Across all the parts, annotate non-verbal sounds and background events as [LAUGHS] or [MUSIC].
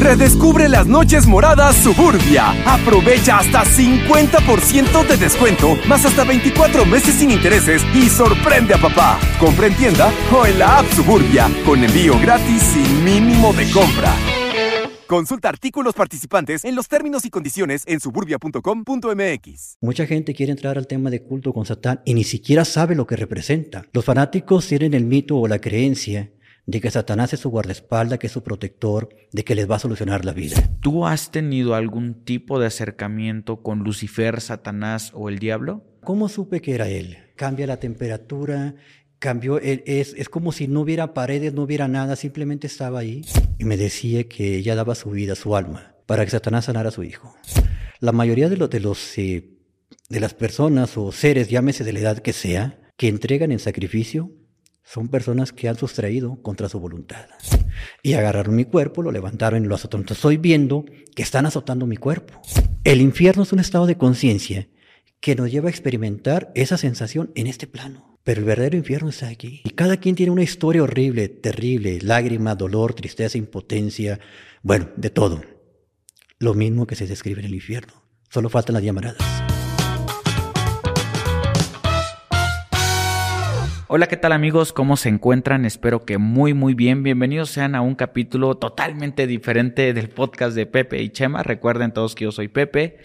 Redescubre las noches moradas Suburbia. Aprovecha hasta 50% de descuento, más hasta 24 meses sin intereses y sorprende a papá. Compra en tienda o en la app Suburbia, con envío gratis sin mínimo de compra. Consulta artículos participantes en los términos y condiciones en suburbia.com.mx. Mucha gente quiere entrar al tema de culto con Satán y ni siquiera sabe lo que representa. Los fanáticos tienen el mito o la creencia de que Satanás es su guardaespaldas, que es su protector, de que les va a solucionar la vida. ¿Tú has tenido algún tipo de acercamiento con Lucifer, Satanás o el diablo? ¿Cómo supe que era él? Cambia la temperatura, cambió, es, es como si no hubiera paredes, no hubiera nada, simplemente estaba ahí y me decía que ella daba su vida, su alma, para que Satanás sanara a su hijo. La mayoría de los, de los eh, de las personas o seres, llámese de la edad que sea, que entregan en sacrificio, son personas que han sustraído contra su voluntad. Y agarraron mi cuerpo, lo levantaron y lo azotaron. Entonces estoy viendo que están azotando mi cuerpo. El infierno es un estado de conciencia que nos lleva a experimentar esa sensación en este plano. Pero el verdadero infierno está aquí. Y cada quien tiene una historia horrible, terrible, lágrima, dolor, tristeza, impotencia, bueno, de todo. Lo mismo que se describe en el infierno. Solo faltan las llamaradas. Hola, ¿qué tal amigos? ¿Cómo se encuentran? Espero que muy, muy bien. Bienvenidos sean a un capítulo totalmente diferente del podcast de Pepe y Chema. Recuerden todos que yo soy Pepe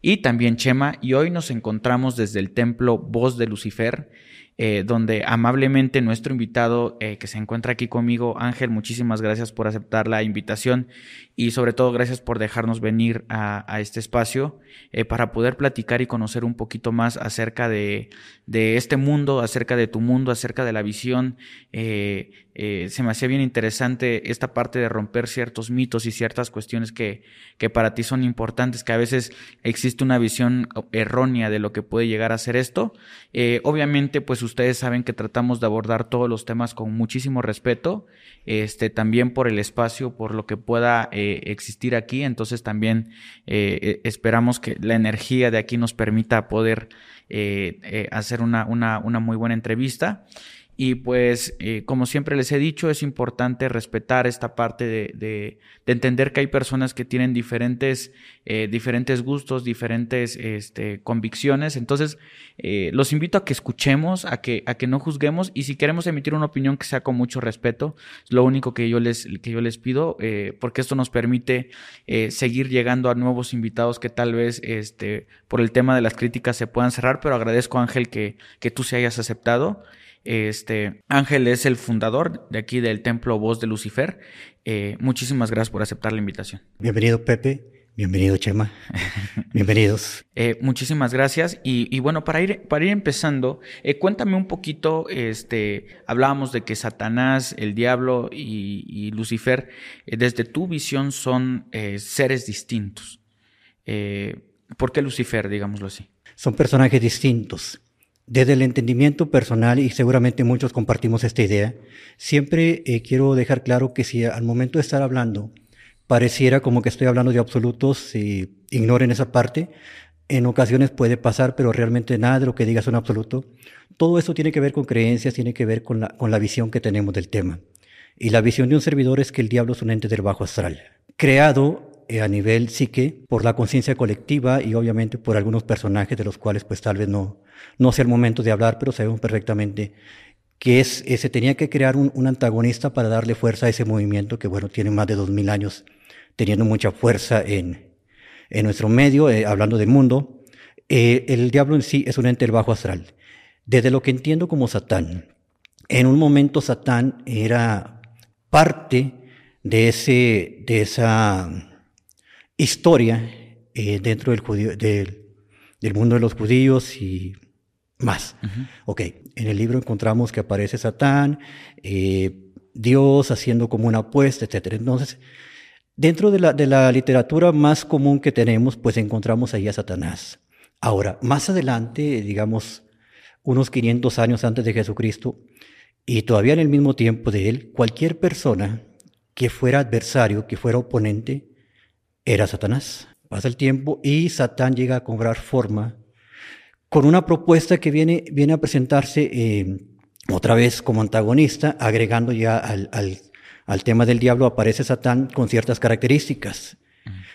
y también Chema y hoy nos encontramos desde el templo Voz de Lucifer eh, donde amablemente nuestro invitado eh, que se encuentra aquí conmigo, Ángel, muchísimas gracias por aceptar la invitación y sobre todo gracias por dejarnos venir a, este espacio eh, para poder platicar y conocer un poquito más acerca de, de, este mundo, acerca de tu mundo, acerca de la visión. Se me hacía bien interesante esta parte de romper ciertos mitos y ciertas cuestiones que, que para ti son importantes, que a veces existe una visión errónea de lo que puede llegar a ser esto. obviamente, pues ustedes saben que tratamos de abordar todos los temas con muchísimo respeto, este, también por el espacio, por lo que pueda eh, existir aquí, entonces también eh, eh, esperamos que la energía de aquí nos permita poder hacer una, una, una muy buena entrevista. Y pues, eh, como siempre les he dicho, es importante respetar esta parte de, de, entender que hay personas que tienen diferentes, eh, diferentes gustos, diferentes este, convicciones. Entonces, eh, los invito a que escuchemos, a que, a que no juzguemos y si queremos emitir una opinión que sea con mucho respeto, es lo único que yo les, que yo les pido, porque esto nos permite seguir llegando a nuevos invitados que tal vez este, por el tema de las críticas se puedan cerrar, pero agradezco Ángel que, que tú se hayas aceptado. Este, Ángel es el fundador de aquí del Templo Voz de Lucifer. Eh, muchísimas gracias por aceptar la invitación. Bienvenido, Pepe. Bienvenido, Chema. [LAUGHS] Bienvenidos. Eh, muchísimas gracias. Y, bueno, para ir, para ir empezando, eh, cuéntame un poquito, este, hablábamos de que Satanás, el diablo y, Lucifer, desde tu visión son seres distintos. ¿Por qué Lucifer, digámoslo así? Son personajes distintos. Desde el entendimiento personal, y seguramente muchos compartimos esta idea, siempre eh, quiero dejar claro que si al momento de estar hablando pareciera como que estoy hablando de absolutos, ignoren esa parte, en ocasiones puede pasar, pero realmente nada de lo que digas es un absoluto. Todo esto tiene que ver con creencias, tiene que ver con la, con la visión que tenemos del tema. Y la visión de un servidor es que el diablo es un ente del bajo astral, creado eh, a nivel psique por la conciencia colectiva y obviamente por algunos personajes de los cuales pues tal vez no, no sea el momento de hablar, pero sabemos perfectamente que es, eh, se tenía que crear un, antagonista para darle fuerza a ese movimiento que, bueno, tiene más de dos mil años teniendo mucha fuerza en, en nuestro medio, eh, hablando del mundo. Eh, el diablo en sí es un ente del bajo astral. Desde lo que entiendo como Satán, en un momento Satán era parte de, ese, de esa historia dentro del, judío, del, del mundo de los judíos y más. Ok, en el libro encontramos que aparece Satán, eh, Dios haciendo como una apuesta, etc. Entonces, dentro de la, de la literatura más común que tenemos, pues encontramos ahí a Satanás. Ahora, más adelante, digamos, unos 500 años antes de Jesucristo, y todavía en el mismo tiempo de él, cualquier persona que fuera adversario, que fuera oponente, era Satanás. Pasa el tiempo y Satán llega a cobrar forma con una propuesta que viene, viene a presentarse eh, otra vez como antagonista, agregando ya al, al tema del diablo aparece Satán con ciertas características.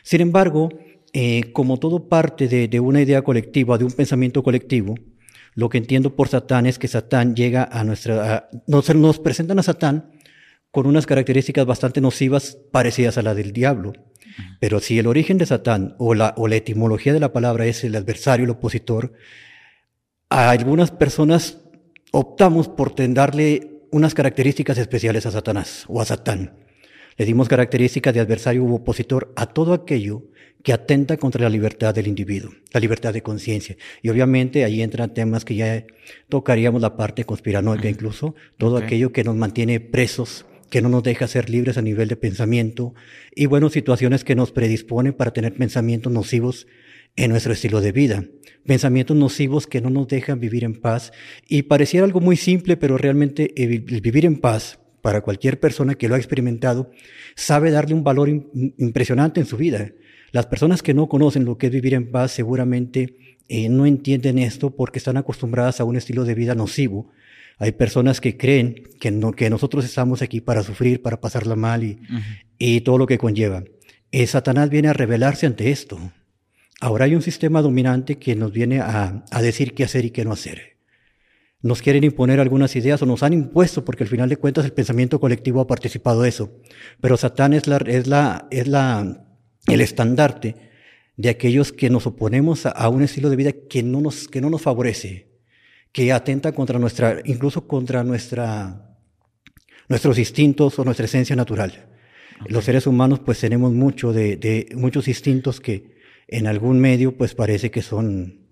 Sin embargo, eh, como todo parte de, una idea colectiva, de un pensamiento colectivo, lo que entiendo por Satán es que Satán llega a nuestra... nos, nos presentan a Satán con unas características bastante nocivas parecidas a la del diablo. Pero si el origen de Satán o la, o la etimología de la palabra es el adversario, el opositor, a algunas personas optamos por darle unas características especiales a Satanás o a Satán. Le dimos características de adversario u opositor a todo aquello que atenta contra la libertad del individuo, la libertad de conciencia. Y obviamente ahí entran temas que ya tocaríamos la parte conspiranoica incluso, todo aquello que nos mantiene presos que no nos deja ser libres a nivel de pensamiento y, bueno, situaciones que nos predisponen para tener pensamientos nocivos en nuestro estilo de vida. Pensamientos nocivos que no nos dejan vivir en paz y pareciera algo muy simple, pero realmente el vivir en paz para cualquier persona que lo ha experimentado sabe darle un valor impresionante en su vida. Las personas que no conocen lo que es vivir en paz seguramente eh, no entienden esto porque están acostumbradas a un estilo de vida nocivo hay personas que creen que, no, que nosotros estamos aquí para sufrir, para pasarla mal y, y todo lo que conlleva. Eh, Satanás viene a rebelarse ante esto. Ahora hay un sistema dominante que nos viene a, a, decir qué hacer y qué no hacer. Nos quieren imponer algunas ideas o nos han impuesto porque al final de cuentas el pensamiento colectivo ha participado de eso. Pero Satán es, la, es, la, es la, el estandarte de aquellos que nos oponemos a, a, un estilo de vida que no nos, que no nos favorece que atenta contra nuestra, incluso contra nuestra, nuestros instintos o nuestra esencia natural. Los seres humanos pues tenemos mucho de, de, muchos instintos que en algún medio pues parece que son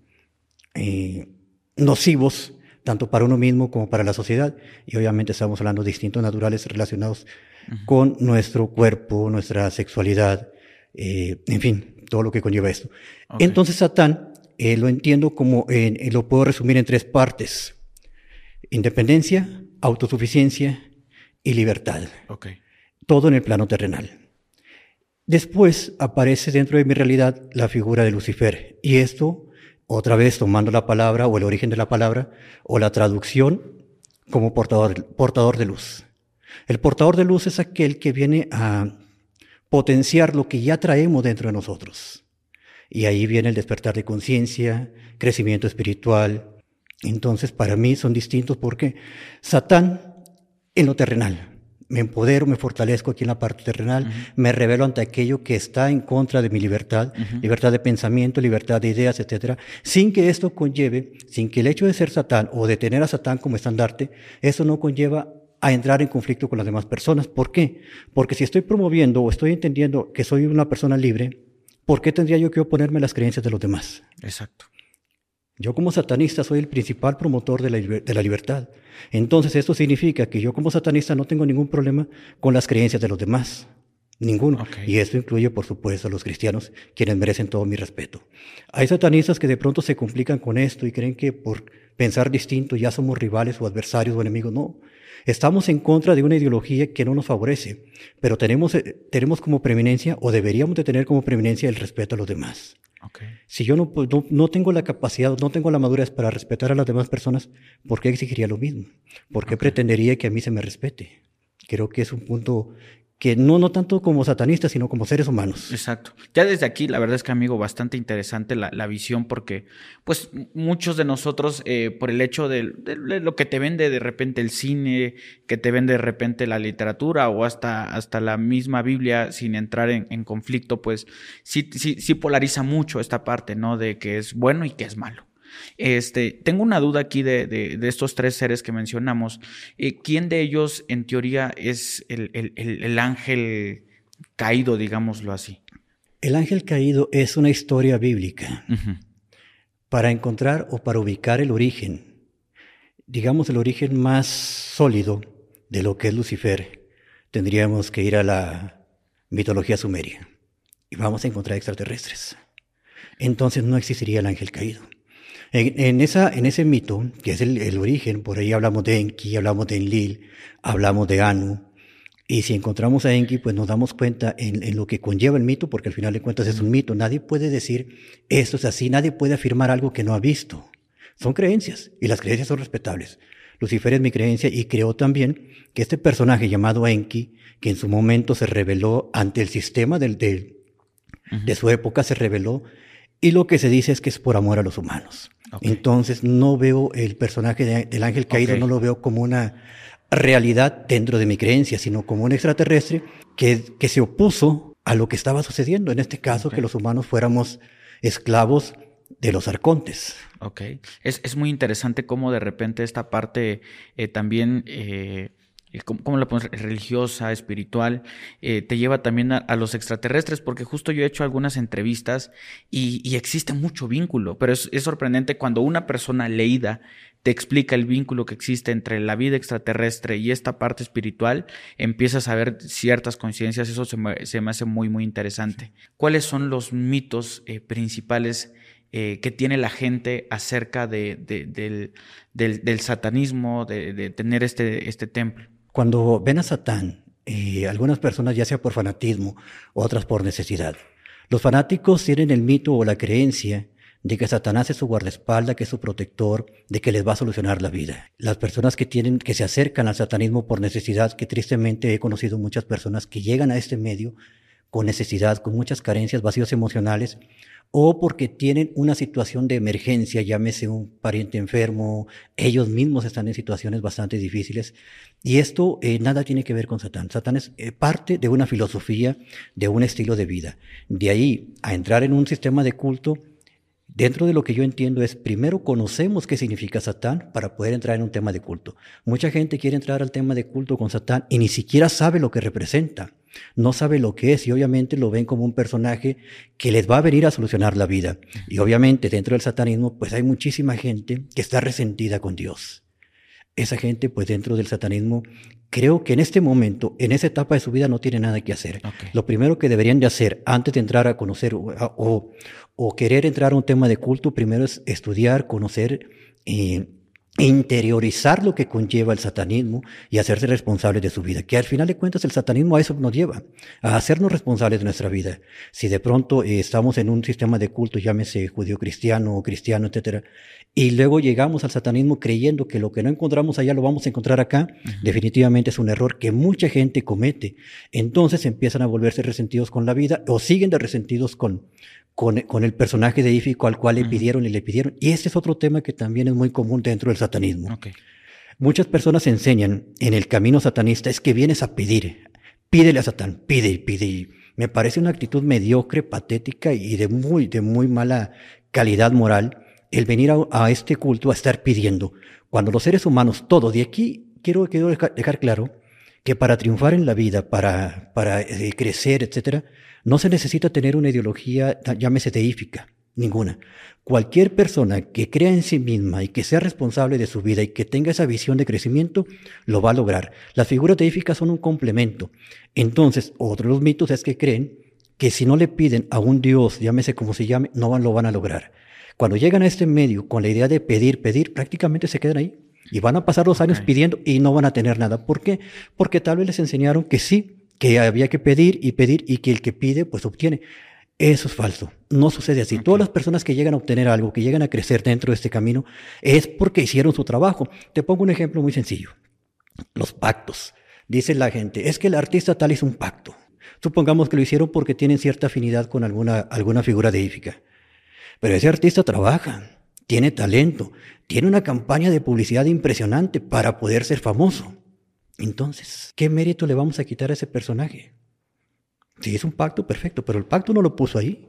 eh, nocivos tanto para uno mismo como para la sociedad. Y obviamente estamos hablando de instintos naturales relacionados con nuestro cuerpo, nuestra sexualidad, eh, en fin, todo lo que conlleva esto. Entonces Satán eh, lo entiendo como, eh, lo puedo resumir en tres partes. Independencia, autosuficiencia y libertad. Okay. Todo en el plano terrenal. Después aparece dentro de mi realidad la figura de Lucifer. Y esto, otra vez tomando la palabra o el origen de la palabra o la traducción como portador, portador de luz. El portador de luz es aquel que viene a potenciar lo que ya traemos dentro de nosotros. Y ahí viene el despertar de conciencia, crecimiento espiritual. Entonces, para mí son distintos porque Satán en lo terrenal. Me empodero, me fortalezco aquí en la parte terrenal, me revelo ante aquello que está en contra de mi libertad, libertad de pensamiento, libertad de ideas, etcétera, sin que esto conlleve, sin que el hecho de ser Satán o de tener a Satán como estandarte, eso no conlleva a entrar en conflicto con las demás personas. ¿Por qué? Porque si estoy promoviendo o estoy entendiendo que soy una persona libre, ¿por qué tendría yo que oponerme a las creencias de los demás? Exacto. Yo como satanista soy el principal promotor de la, libertad. Entonces esto significa que yo como satanista no tengo ningún problema con las creencias de los demás. Ninguno. Y esto incluye, por supuesto, a los cristianos, quienes merecen todo mi respeto. Hay satanistas que de pronto se complican con esto y creen que por pensar distinto ya somos rivales o adversarios o enemigos. No. Estamos en contra de una ideología que no nos favorece, pero tenemos, eh, tenemos como preeminencia o deberíamos de tener como preeminencia el respeto a los demás. Si yo pues, no, no, tengo la capacidad, no tengo la madurez para respetar a las demás personas, ¿por qué exigiría lo mismo? ¿Por qué pretendería que a mí se me respete? Creo que es un punto que no, no tanto como satanistas, sino como seres humanos. Exacto. Ya desde aquí, la verdad es que, amigo, bastante interesante la, la visión, porque, pues, muchos de nosotros, eh, por el hecho de, lo que te vende de repente el cine, que te vende de repente la literatura o hasta, hasta la misma Biblia, sin entrar en, en conflicto, pues, sí, sí, sí polariza mucho esta parte, ¿no? De que es bueno y que es malo. Este, tengo una duda aquí de, de, estos tres seres que mencionamos. Eh, ¿Quién de ellos, en teoría, es el, el, el, ángel caído, digámoslo así? El ángel caído es una historia bíblica. Para encontrar o para ubicar el origen, digamos el origen más sólido de lo que es Lucifer, tendríamos que ir a la mitología sumeria y vamos a encontrar extraterrestres. Entonces no existiría el ángel caído. En, esa, en ese mito, que es el, origen, por ahí hablamos de Enki, hablamos de Enlil, hablamos de Anu, y si encontramos a Enki, pues nos damos cuenta en, lo que conlleva el mito, porque al final de cuentas es un mito. Nadie puede decir esto es así, nadie puede afirmar algo que no ha visto. Son creencias, y las creencias son respetables. Lucifer es mi creencia y creo también que este personaje llamado Enki, que en su momento se reveló ante el sistema del, de su época, se reveló, y lo que se dice es que es por amor a los humanos. Entonces no veo el personaje del ángel caído, no lo veo como una realidad dentro de mi creencia, sino como un extraterrestre que, que se opuso a lo que estaba sucediendo. En este caso, que los humanos fuéramos esclavos de los arcontes. Ok. Es, es, muy interesante cómo de repente esta parte eh, también eh, ¿cómo, la pones? Religiosa, espiritual, eh, te lleva también a, los extraterrestres, porque justo yo he hecho algunas entrevistas y, existe mucho vínculo, pero es, sorprendente cuando una persona leída te explica el vínculo que existe entre la vida extraterrestre y esta parte espiritual, empiezas a ver ciertas coincidencias, eso se me, hace muy, muy interesante. ¿Cuáles son los mitos eh, principales? Eh, que tiene la gente acerca de, del, del, satanismo, de, tener este, este templo. Cuando ven a Satán, eh, algunas personas ya sea por fanatismo, otras por necesidad. Los fanáticos tienen el mito o la creencia de que Satanás es su guardaespaldas, que es su protector, de que les va a solucionar la vida. Las personas que tienen, que se acercan al satanismo por necesidad, que tristemente he conocido muchas personas que llegan a este medio con necesidad, con muchas carencias, vacíos emocionales, o porque tienen una situación de emergencia, llámese un pariente enfermo, ellos mismos están en situaciones bastante difíciles. Y esto eh, nada tiene que ver con Satán. Satán es eh, parte de una filosofía, de un estilo de vida. De ahí a entrar en un sistema de culto, Dentro de lo que yo entiendo es, primero conocemos qué significa Satán para poder entrar en un tema de culto. Mucha gente quiere entrar al tema de culto con Satán y ni siquiera sabe lo que representa no sabe lo que es y obviamente lo ven como un personaje que les va a venir a solucionar la vida. Y obviamente dentro del satanismo pues hay muchísima gente que está resentida con Dios. Esa gente pues dentro del satanismo creo que en este momento, en esa etapa de su vida no tiene nada que hacer. Lo primero que deberían de hacer antes de entrar a conocer o, o, querer entrar a un tema de culto, primero es estudiar, conocer eh, interiorizar lo que conlleva el satanismo y hacerse responsable de su vida. Que al final de cuentas el satanismo a eso nos lleva, a hacernos responsables de nuestra vida. Si de pronto eh, estamos en un sistema de culto, llámese judío cristiano o cristiano, etcétera, y luego llegamos al satanismo creyendo que lo que no encontramos allá lo vamos a encontrar acá, definitivamente es un error que mucha gente comete. Entonces empiezan a volverse resentidos con la vida o siguen de resentidos con, con, el personaje de Ífico al cual le pidieron y le pidieron. Y este es otro tema que también es muy común dentro del satanismo. Muchas personas enseñan en el camino satanista es que vienes a pedir. Pídele a Satán, pide y pide. Y me parece una actitud mediocre, patética y de muy, de muy mala calidad moral el venir a, este culto a estar pidiendo. Cuando los seres humanos, todos, de aquí quiero, quiero dejar, claro que para triunfar en la vida, para, para eh, crecer, etcétera, no se necesita tener una ideología, llámese teífica, ninguna. Cualquier persona que crea en sí misma y que sea responsable de su vida y que tenga esa visión de crecimiento, lo va a lograr. Las figuras teíficas son un complemento. Entonces, otro de los mitos es que creen que si no le piden a un Dios, llámese como se llame, no lo van a lograr. Cuando llegan a este medio con la idea de pedir, pedir, prácticamente se quedan ahí. Y van a pasar los años pidiendo y no van a tener nada. ¿Por qué? Porque tal vez les enseñaron que sí, que había que pedir y pedir y que el que pide pues obtiene. Eso es falso. No sucede así. Todas las personas que llegan a obtener algo, que llegan a crecer dentro de este camino, es porque hicieron su trabajo. Te pongo un ejemplo muy sencillo. Los pactos. Dice la gente, es que el artista tal hizo un pacto. Supongamos que lo hicieron porque tienen cierta afinidad con alguna, alguna figura deífica. Pero ese artista trabaja, tiene talento, tiene una campaña de publicidad impresionante para poder ser famoso. Entonces, ¿qué mérito le vamos a quitar a ese personaje? Si es un pacto, perfecto, pero el pacto no lo puso ahí.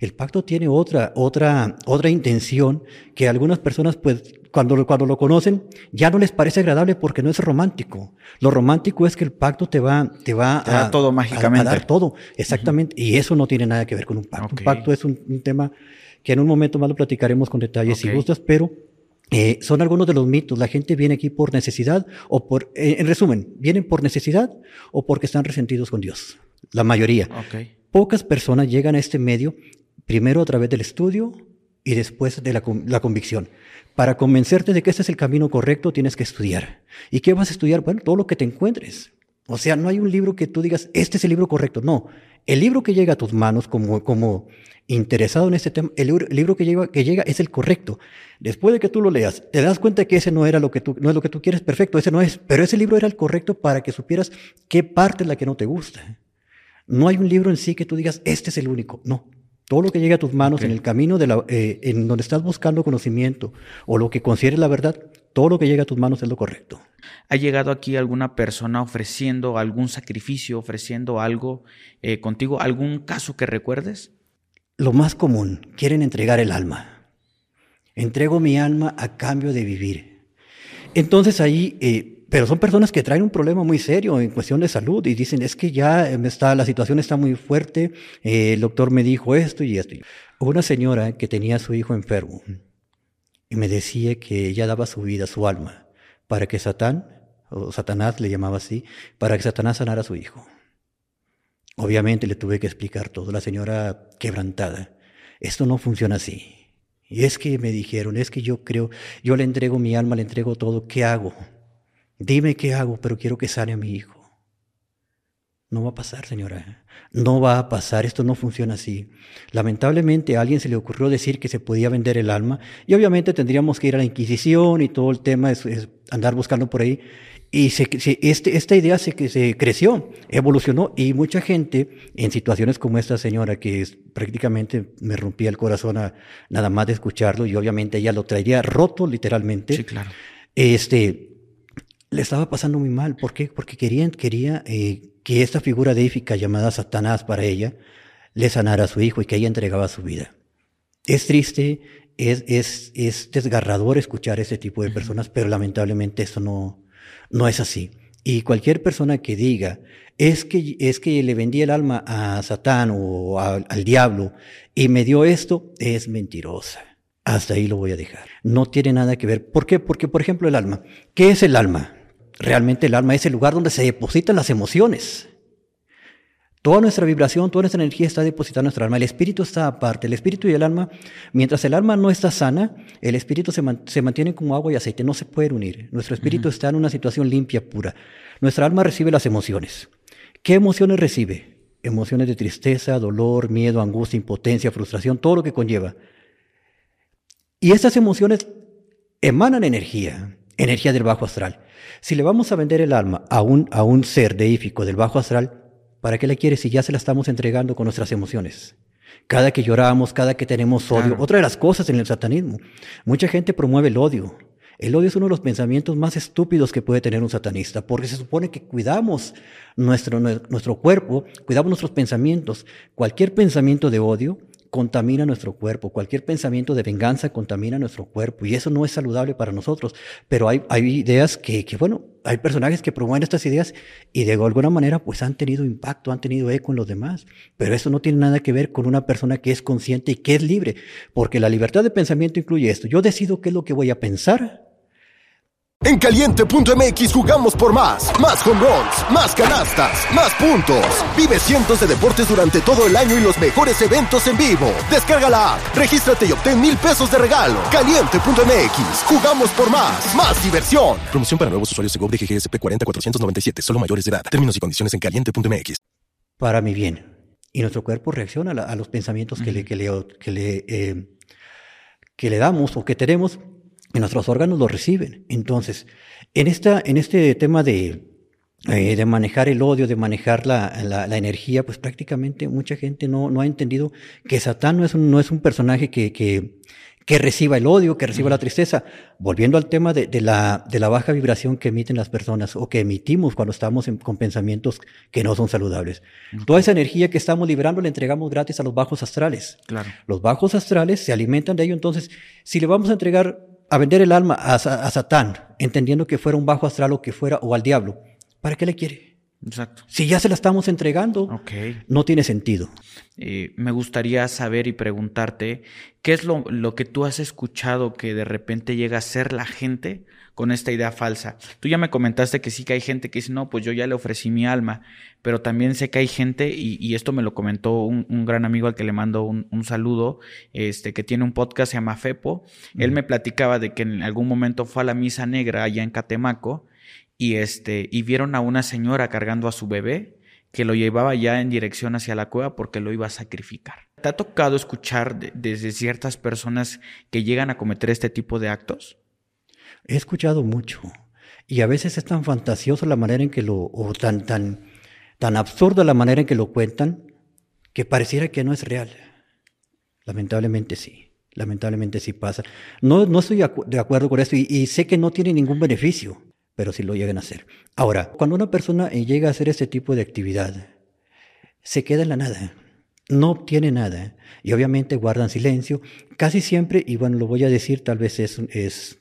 El pacto tiene otra, otra, otra intención que algunas personas, pues, cuando, cuando lo conocen, ya no les parece agradable porque no es romántico. Lo romántico es que el pacto te va, te va a, dar todo mágicamente. A, dar todo, exactamente. Y eso no tiene nada que ver con un pacto. Un pacto es un, tema que en un momento más lo platicaremos con detalles si gustas, pero eh, son algunos de los mitos. La gente viene aquí por necesidad o por, eh, en resumen, vienen por necesidad o porque están resentidos con Dios. La mayoría. Pocas personas llegan a este medio primero a través del estudio y después de la, la, convicción. Para convencerte de que este es el camino correcto, tienes que estudiar. ¿Y qué vas a estudiar? Bueno, todo lo que te encuentres. O sea, no hay un libro que tú digas, este es el libro correcto. No, El libro que llega a tus manos como, como interesado en este tema, el libro, que, llega, que llega es el correcto. Después de que tú lo leas, te das cuenta que ese no era lo que tú, no es lo que tú quieres, perfecto, ese no es, pero ese libro era el correcto para que supieras qué parte es la que no te gusta. No hay un libro en sí que tú digas, este es el único, no. Todo lo que llega a tus manos en el camino de la, eh, en donde estás buscando conocimiento o lo que consideres la verdad, todo lo que llega a tus manos es lo correcto. ¿Ha llegado aquí alguna persona ofreciendo algún sacrificio, ofreciendo algo eh, contigo? ¿Algún caso que recuerdes? Lo más común, quieren entregar el alma. Entrego mi alma a cambio de vivir. Entonces ahí, eh, pero son personas que traen un problema muy serio en cuestión de salud y dicen, es que ya está, la situación está muy fuerte, eh, el doctor me dijo esto y esto. Una señora que tenía a su hijo enfermo y me decía que ella daba su vida, su alma, para que Satán, o Satanás le llamaba así, para que Satanás sanara a su hijo. Obviamente le tuve que explicar todo, la señora quebrantada. Esto no funciona así. Y es que me dijeron, es que yo creo, yo le entrego mi alma, le entrego todo, ¿qué hago? Dime qué hago, pero quiero que sane a mi hijo. No va a pasar, señora. No va a pasar, esto no funciona así. Lamentablemente a alguien se le ocurrió decir que se podía vender el alma y obviamente tendríamos que ir a la Inquisición y todo el tema es, es andar buscando por ahí. Y se, este, esta idea se, se creció, evolucionó y mucha gente en situaciones como esta señora que prácticamente me rompía el corazón a, nada más de escucharlo y obviamente ella lo traería roto literalmente. Sí, claro. Este, le estaba pasando muy mal. ¿Por qué? Porque querían, quería eh, que esta figura deífica llamada Satanás para ella le sanara a su hijo y que ella entregaba su vida. Es triste, es, es, es desgarrador escuchar ese tipo de personas, pero lamentablemente eso no, no es así. Y cualquier persona que diga, es que, es que le vendí el alma a Satán o al diablo y me dio esto, es mentirosa. Hasta ahí lo voy a dejar. No tiene nada que ver. ¿Por qué? Porque, por ejemplo, el alma. ¿Qué es el alma? Realmente el alma es el lugar donde se depositan las emociones. Toda nuestra vibración, toda nuestra energía está depositada en nuestra alma. El espíritu está aparte. El espíritu y el alma, mientras el alma no está sana, el espíritu se, mantiene como agua y aceite, no se pueden unir. Nuestro espíritu está en una situación limpia, pura. Nuestra alma recibe las emociones. ¿Qué emociones recibe? Emociones de tristeza, dolor, miedo, angustia, impotencia, frustración, todo lo que conlleva. Y estas emociones emanan energía, energía del bajo astral. Si le vamos a vender el alma a un, a un ser deífico del bajo astral, ¿Para qué la quieres si ya se la estamos entregando con nuestras emociones? Cada que lloramos, cada que tenemos odio. Otra de las cosas en el satanismo. Mucha gente promueve el odio. El odio es uno de los pensamientos más estúpidos que puede tener un satanista, porque se supone que cuidamos nuestro, nuestro cuerpo, cuidamos nuestros pensamientos. Cualquier pensamiento de odio contamina nuestro cuerpo. Cualquier pensamiento de venganza contamina nuestro cuerpo y eso no es saludable para nosotros. Pero hay, ideas que, que, bueno, hay personajes que promueven estas ideas y de alguna manera pues han tenido impacto, han tenido eco en los demás. Pero eso no tiene nada que ver con una persona que es consciente y que es libre, porque la libertad de pensamiento incluye esto. Yo decido qué es lo que voy a pensar en caliente.mx jugamos por más. Más home runs, más canastas, más puntos. Vive cientos de deportes durante todo el año y los mejores eventos en vivo. Descarga la app, regístrate y obtén mil pesos de regalo. Caliente.mx, jugamos por más. Más diversión. Promoción para nuevos usuarios de GOV de GGSP 40497, solo mayores de edad. Términos y condiciones en caliente.mx. Para mi bien. Y nuestro cuerpo reacciona a, los pensamientos que, le, que, le, que, le, eh, que le damos o que tenemos y nuestros órganos lo reciben. Entonces, en, esta, en este tema de, eh, de manejar el odio, de manejar la, la, energía, pues prácticamente mucha gente no, no ha entendido que Satán no es un, no es un personaje que, que, que reciba el odio, que reciba la tristeza. Volviendo al tema de, de, la, de la baja vibración que emiten las personas o que emitimos cuando estamos con pensamientos que no son saludables. Toda esa energía que estamos liberando la entregamos gratis a los bajos astrales. Claro. Los bajos astrales se alimentan de ello. Entonces, si le vamos a entregar a vender el alma a, Satán, entendiendo que fuera un bajo astral o que fuera, o al diablo, ¿para qué le quiere? Exacto. Si ya se la estamos entregando, no tiene sentido. Eh, me gustaría saber y preguntarte, ¿qué es lo, lo, que tú has escuchado que de repente llega a ser la gente con esta idea falsa. Tú ya me comentaste que sí que hay gente que dice, no, pues yo ya le ofrecí mi alma, pero también sé que hay gente, y, esto me lo comentó un, gran amigo al que le mando un, saludo, este, que tiene un podcast, se llama Fepo. Él me platicaba de que en algún momento fue a la misa negra allá en Catemaco y, este, y vieron a una señora cargando a su bebé que lo llevaba ya en dirección hacia la cueva porque lo iba a sacrificar. ¿Te ha tocado escuchar desde ciertas personas que llegan a cometer este tipo de actos? He escuchado mucho. Y a veces es tan fantasioso la manera en que lo, o tan, tan, tan absurda la manera en que lo cuentan, que pareciera que no es real. Lamentablemente sí, lamentablemente sí pasa. No, no estoy de acuerdo con esto y, sé que no tiene ningún beneficio, pero sí lo llegan a hacer. Ahora, cuando una persona llega a hacer este tipo de actividad, se queda en la nada, no obtiene nada y obviamente guardan silencio. Casi siempre, y bueno, lo voy a decir, tal vez es, es,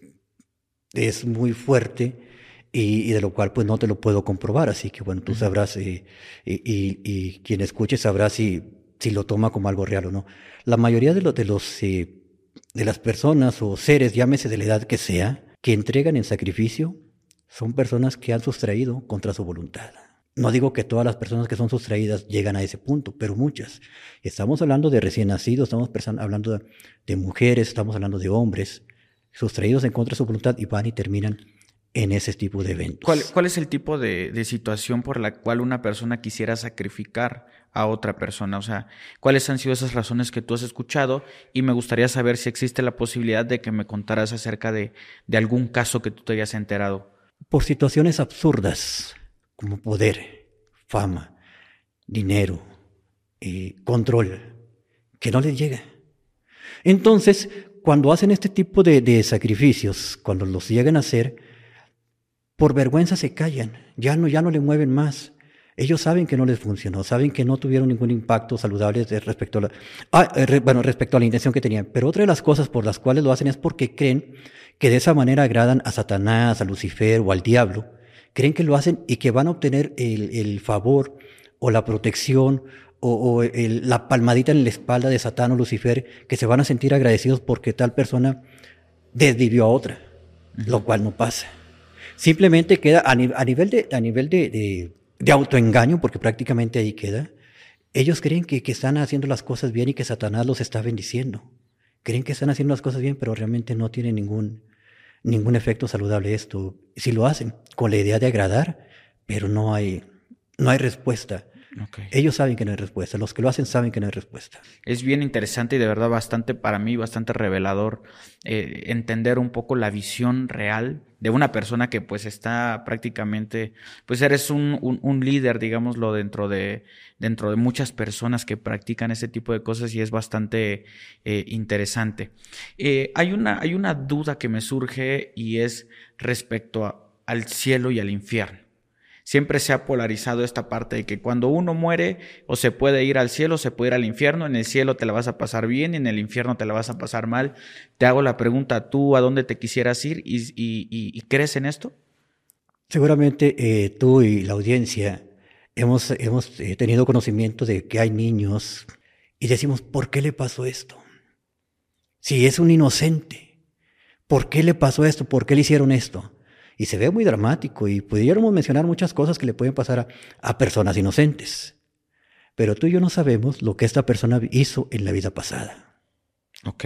es muy fuerte, y, de lo cual pues no te lo puedo comprobar, así que bueno, tú sabrás eh, y, quien escuche sabrá si, si lo toma como algo real o no. La mayoría de, los de, los, eh, de las personas o seres, llámese de la edad que sea, que entregan en sacrificio, son personas que han sustraído contra su voluntad. No digo que todas las personas que son sustraídas llegan a ese punto, pero muchas. Estamos hablando de recién nacidos, estamos hablando de, mujeres, estamos hablando de hombres sustraídos en contra de su voluntad y van y terminan en ese tipo de eventos. ¿Cuál, es el tipo de, situación por la cual una persona quisiera sacrificar a otra persona? O sea, ¿cuáles han sido esas razones que tú has escuchado? Y me gustaría saber si existe la posibilidad de que me contaras acerca de, algún caso que tú te hayas enterado. Por situaciones absurdas, como poder, fama, dinero, y control, que no les llega. Entonces, cuando hacen este tipo de, de sacrificios, cuando los llegan a hacer, por vergüenza se callan, ya no, ya no le mueven más. Ellos saben que no les funcionó, saben que no tuvieron ningún impacto saludable respecto a ah, eh, bueno, respecto a la intención que tenían. Pero otra de las cosas por las cuales lo hacen es porque creen que de esa manera agradan a Satanás, a Lucifer o al diablo. Creen que lo hacen y que van a obtener el, favor o la protección o, la palmadita en la espalda de Satán o Lucifer, que se van a sentir agradecidos porque tal persona desvivió a otra, lo cual no pasa. Simplemente queda a, nivel, de, a nivel de, autoengaño, porque prácticamente ahí queda. Ellos creen que, están haciendo las cosas bien y que Satanás los está bendiciendo. Creen que están haciendo las cosas bien, pero realmente no tiene ningún, ningún efecto saludable esto. Si lo hacen con la idea de agradar, pero no hay, no hay respuesta. Ellos saben que no hay respuesta, los que lo hacen saben que no hay respuesta. Es bien interesante y de verdad bastante para mí, bastante revelador eh, entender un poco la visión real de una persona que pues está prácticamente, pues eres un, un, líder, digámoslo, dentro de, dentro de muchas personas que practican ese tipo de cosas y es bastante eh, interesante. Eh, hay, una, hay una duda que me surge y es respecto al cielo y al infierno siempre se ha polarizado esta parte de que cuando uno muere o se puede ir al cielo, se puede ir al infierno, en el cielo te la vas a pasar bien, en el infierno te la vas a pasar mal. Te hago la pregunta, ¿tú a dónde te quisieras ir y, crees en esto? Seguramente eh, tú y la audiencia hemos, hemos eh, tenido conocimiento de que hay niños y decimos, ¿por qué le pasó esto? Si es un inocente, ¿por qué le pasó esto? ¿Por qué le hicieron esto? Y se ve muy dramático y pudiéramos mencionar muchas cosas que le pueden pasar a, personas inocentes. Pero tú y yo no sabemos lo que esta persona hizo en la vida pasada. Ok.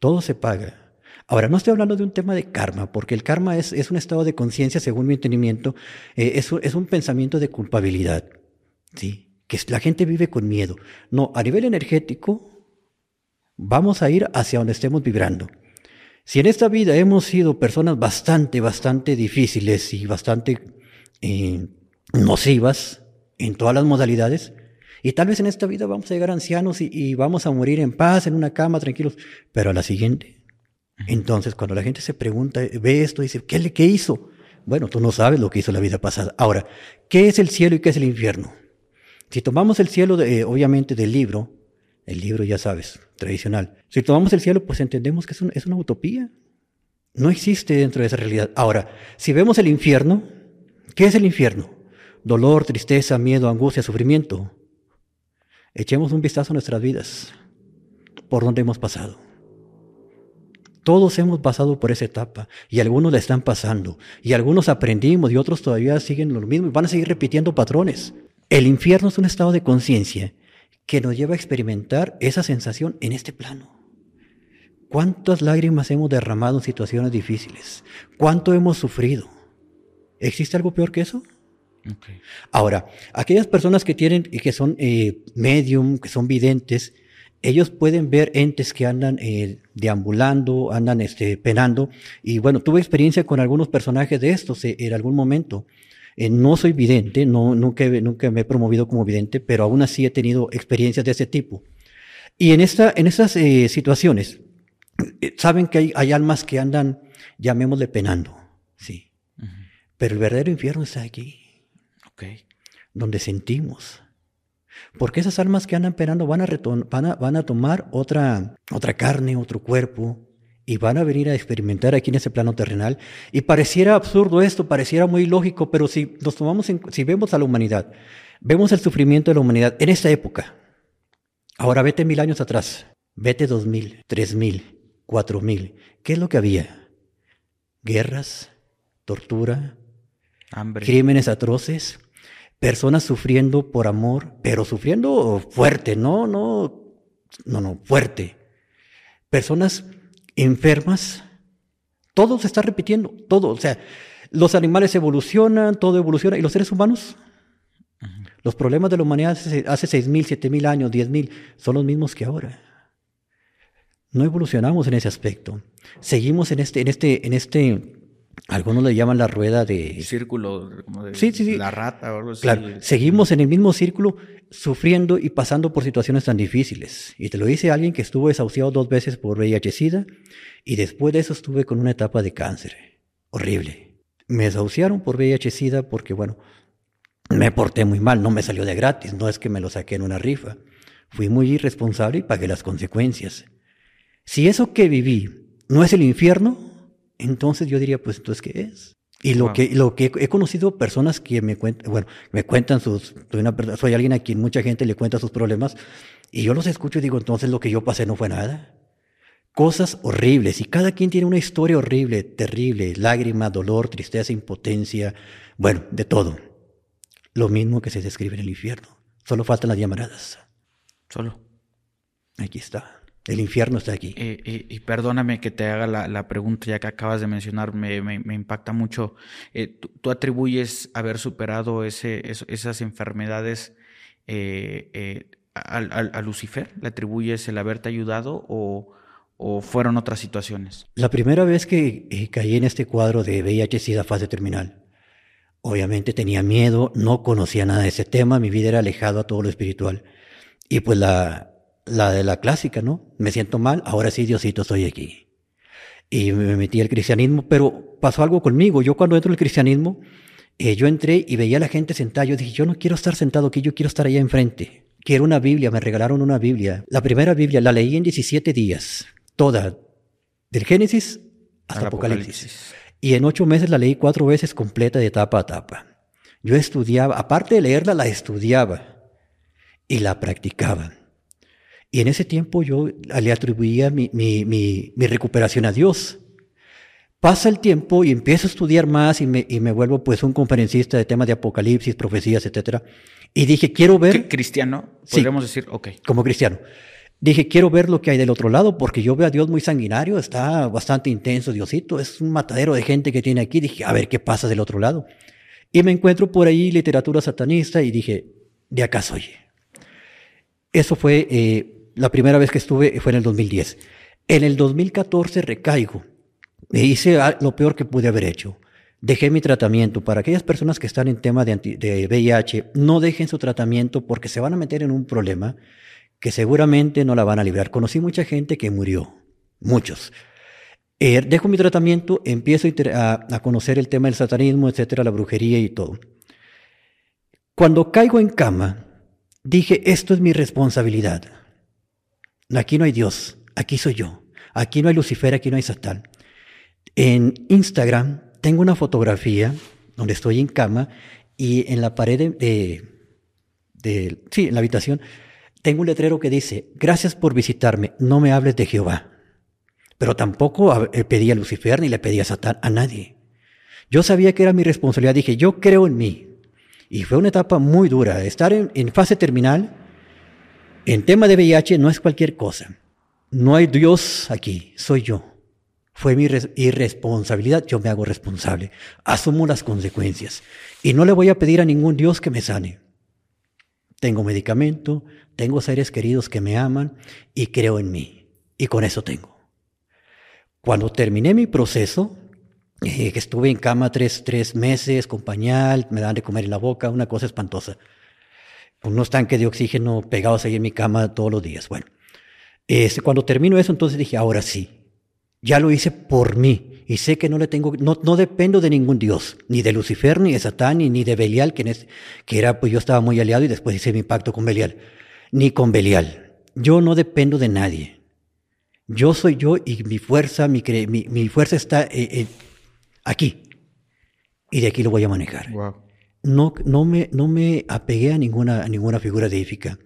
Todo se paga. Ahora, no estoy hablando de un tema de karma, porque el karma es, es un estado de conciencia, según mi entendimiento, eh, es, es, un pensamiento de culpabilidad, ¿sí? Que la gente vive con miedo. No, a nivel energético, vamos a ir hacia donde estemos vibrando. Si en esta vida hemos sido personas bastante, bastante difíciles y bastante eh, nocivas en todas las modalidades, y tal vez en esta vida vamos a llegar ancianos y, vamos a morir en paz, en una cama, tranquilos, pero a la siguiente. Entonces, cuando la gente se pregunta, ve esto, dice, ¿qué, ¿qué hizo? Bueno, tú no sabes lo que hizo la vida pasada. Ahora, ¿qué es el cielo y qué es el infierno? Si tomamos el cielo, de, obviamente, del libro, el libro, ya sabes, tradicional. Si tomamos el cielo, pues entendemos que es, una utopía. No existe dentro de esa realidad. Ahora, si vemos el infierno, ¿qué es el infierno? Dolor, tristeza, miedo, angustia, sufrimiento. Echemos un vistazo a nuestras vidas, por donde hemos pasado. Todos hemos pasado por esa etapa y algunos la están pasando y algunos aprendimos y otros todavía siguen lo mismo y van a seguir repitiendo patrones. El infierno es un estado de conciencia que nos lleva a experimentar esa sensación en este plano. ¿Cuántas lágrimas hemos derramado en situaciones difíciles? ¿Cuánto hemos sufrido? ¿Existe algo peor que eso? Ahora, aquellas personas que tienen y que son eh, medium, que son videntes, ellos pueden ver entes que andan eh, deambulando, andan este, penando. Y bueno, tuve experiencia con algunos personajes de estos eh, en algún momento. Eh, no soy vidente, no, nunca, nunca me he promovido como vidente, pero aún así he tenido experiencias de ese tipo. Y en, esta, en esas situaciones, saben que hay, hay, almas que andan, llamémosle, penando. Sí. Pero el verdadero infierno está aquí. Okay. Donde sentimos porque esas almas que andan penando van a, van a, van a tomar otra, otra carne, otro cuerpo, y van a venir a experimentar aquí en ese plano terrenal. Y pareciera absurdo esto, pareciera muy lógico, pero si nos tomamos si vemos a la humanidad, vemos el sufrimiento de la humanidad en esta época. Ahora vete mil años atrás, vete dos mil, tres mil, cuatro mil. ¿Qué es lo que había? Guerras, tortura, Hambre. crímenes atroces, personas sufriendo por amor, pero sufriendo fuerte, no, no, no, no, fuerte. Personas enfermas, todo se está repitiendo, todo, o sea, los animales evolucionan, todo evoluciona, y los seres humanos, los problemas de la humanidad hace, mil, siete mil años, diez mil, son los mismos que ahora. No evolucionamos en ese aspecto. Seguimos en este, en este, en este algunos le llaman la rueda de... Círculo, como de sí, sí, sí. la rata o algo así. Claro, seguimos en el mismo círculo sufriendo y pasando por situaciones tan difíciles. Y te lo dice alguien que estuvo desahuciado dos veces por VIH-Sida y después de eso estuve con una etapa de cáncer. Horrible. Me desahuciaron por VIH-Sida porque, bueno, me porté muy mal, no me salió de gratis, no es que me lo saqué en una rifa. Fui muy irresponsable y pagué las consecuencias. Si eso que viví no es el infierno, entonces yo diría, pues entonces, ¿qué es? Y lo que, lo que he conocido personas que me cuentan, bueno, me cuentan sus, soy, una, soy alguien a quien mucha gente le cuenta sus problemas, y yo los escucho y digo, entonces lo que yo pasé no fue nada. Cosas horribles, y cada quien tiene una historia horrible, terrible, lágrima, dolor, tristeza, impotencia, bueno, de todo. Lo mismo que se describe en el infierno. Solo faltan las llamaradas. Solo. Aquí está. El infierno está aquí. Eh, y perdóname que te haga la, pregunta ya que acabas de mencionar, me, impacta mucho. Eh, ¿tú, atribuyes haber superado ese, esas enfermedades eh, a, Lucifer? ¿Le atribuyes el haberte ayudado o, o, fueron otras situaciones? La primera vez que caí en este cuadro de VIH-Sida fase terminal, obviamente tenía miedo, no conocía nada de ese tema, mi vida era alejado a todo lo espiritual. Y pues la, la de la clásica, ¿no? Me siento mal, ahora sí, Diosito, estoy aquí. Y me metí al cristianismo, pero pasó algo conmigo. Yo cuando entro al cristianismo, eh, yo entré y veía a la gente sentada. Yo dije, yo no quiero estar sentado aquí, yo quiero estar allá enfrente. Quiero una Biblia, me regalaron una Biblia. La primera Biblia la leí en 17 días, toda, del Génesis hasta Apocalipsis. Y en ocho meses la leí cuatro veces completa de tapa a tapa. Yo estudiaba, aparte de leerla, la estudiaba y la practicaba. Y en ese tiempo yo le atribuía mi, recuperación a Dios. Pasa el tiempo y empiezo a estudiar más y me, vuelvo pues un conferencista de temas de apocalipsis, profecías, etc. Y dije, quiero ver... ¿Cristiano? Podríamos decir, ok. Como cristiano. Dije, quiero ver lo que hay del otro lado, porque yo veo a Dios muy sanguinario, está bastante intenso Diosito, es un matadero de gente que tiene aquí. Dije, a ver qué pasa del otro lado. Y me encuentro por ahí literatura satanista y dije, de acá soy. Eso fue eh, la primera vez que estuve fue en el 2010. En el 2014 recaigo. Me hice lo peor que pude haber hecho. Dejé mi tratamiento. Para aquellas personas que están en tema de, de VIH, no dejen su tratamiento porque se van a meter en un problema que seguramente no la van a librar. Conocí mucha gente que murió. Muchos. Eh, dejo mi tratamiento, empiezo a, a, conocer el tema del satanismo, etcétera, la brujería y todo. Cuando caigo en cama, dije, esto es mi responsabilidad. Aquí no hay Dios, aquí soy yo. Aquí no hay Lucifer, aquí no hay Satán. En Instagram tengo una fotografía donde estoy en cama y en la pared de, sí, en la habitación, tengo un letrero que dice, gracias por visitarme, no me hables de Jehová. Pero tampoco eh, pedí a Lucifer ni le pedí a Satán, a nadie. Yo sabía que era mi responsabilidad, dije, yo creo en mí. Y fue una etapa muy dura. Estar en fase terminal en tema de VIH no es cualquier cosa. No hay Dios aquí, soy yo. Fue mi irresponsabilidad, yo me hago responsable. Asumo las consecuencias. Y no le voy a pedir a ningún Dios que me sane. Tengo medicamento, tengo seres queridos que me aman y creo en mí. Y con eso tengo. Cuando terminé mi proceso, eh, estuve en cama tres, tres meses con pañal, me daban de comer en la boca, una cosa espantosa. Unos tanques de oxígeno pegados ahí en mi cama todos los días. Bueno, este, cuando termino eso, entonces dije, ahora sí, ya lo hice por mí y sé que no le tengo, no, no dependo de ningún dios, ni de Lucifer, ni de Satán, ni, de Belial, que, es, que era, pues yo estaba muy aliado y después hice mi pacto con Belial, ni con Belial. Yo no dependo de nadie. Yo soy yo y mi fuerza, mi, mi, mi fuerza está eh, eh, aquí. Y de aquí lo voy a manejar. No, no, me, no me apegué a ninguna, a ninguna figura deífica.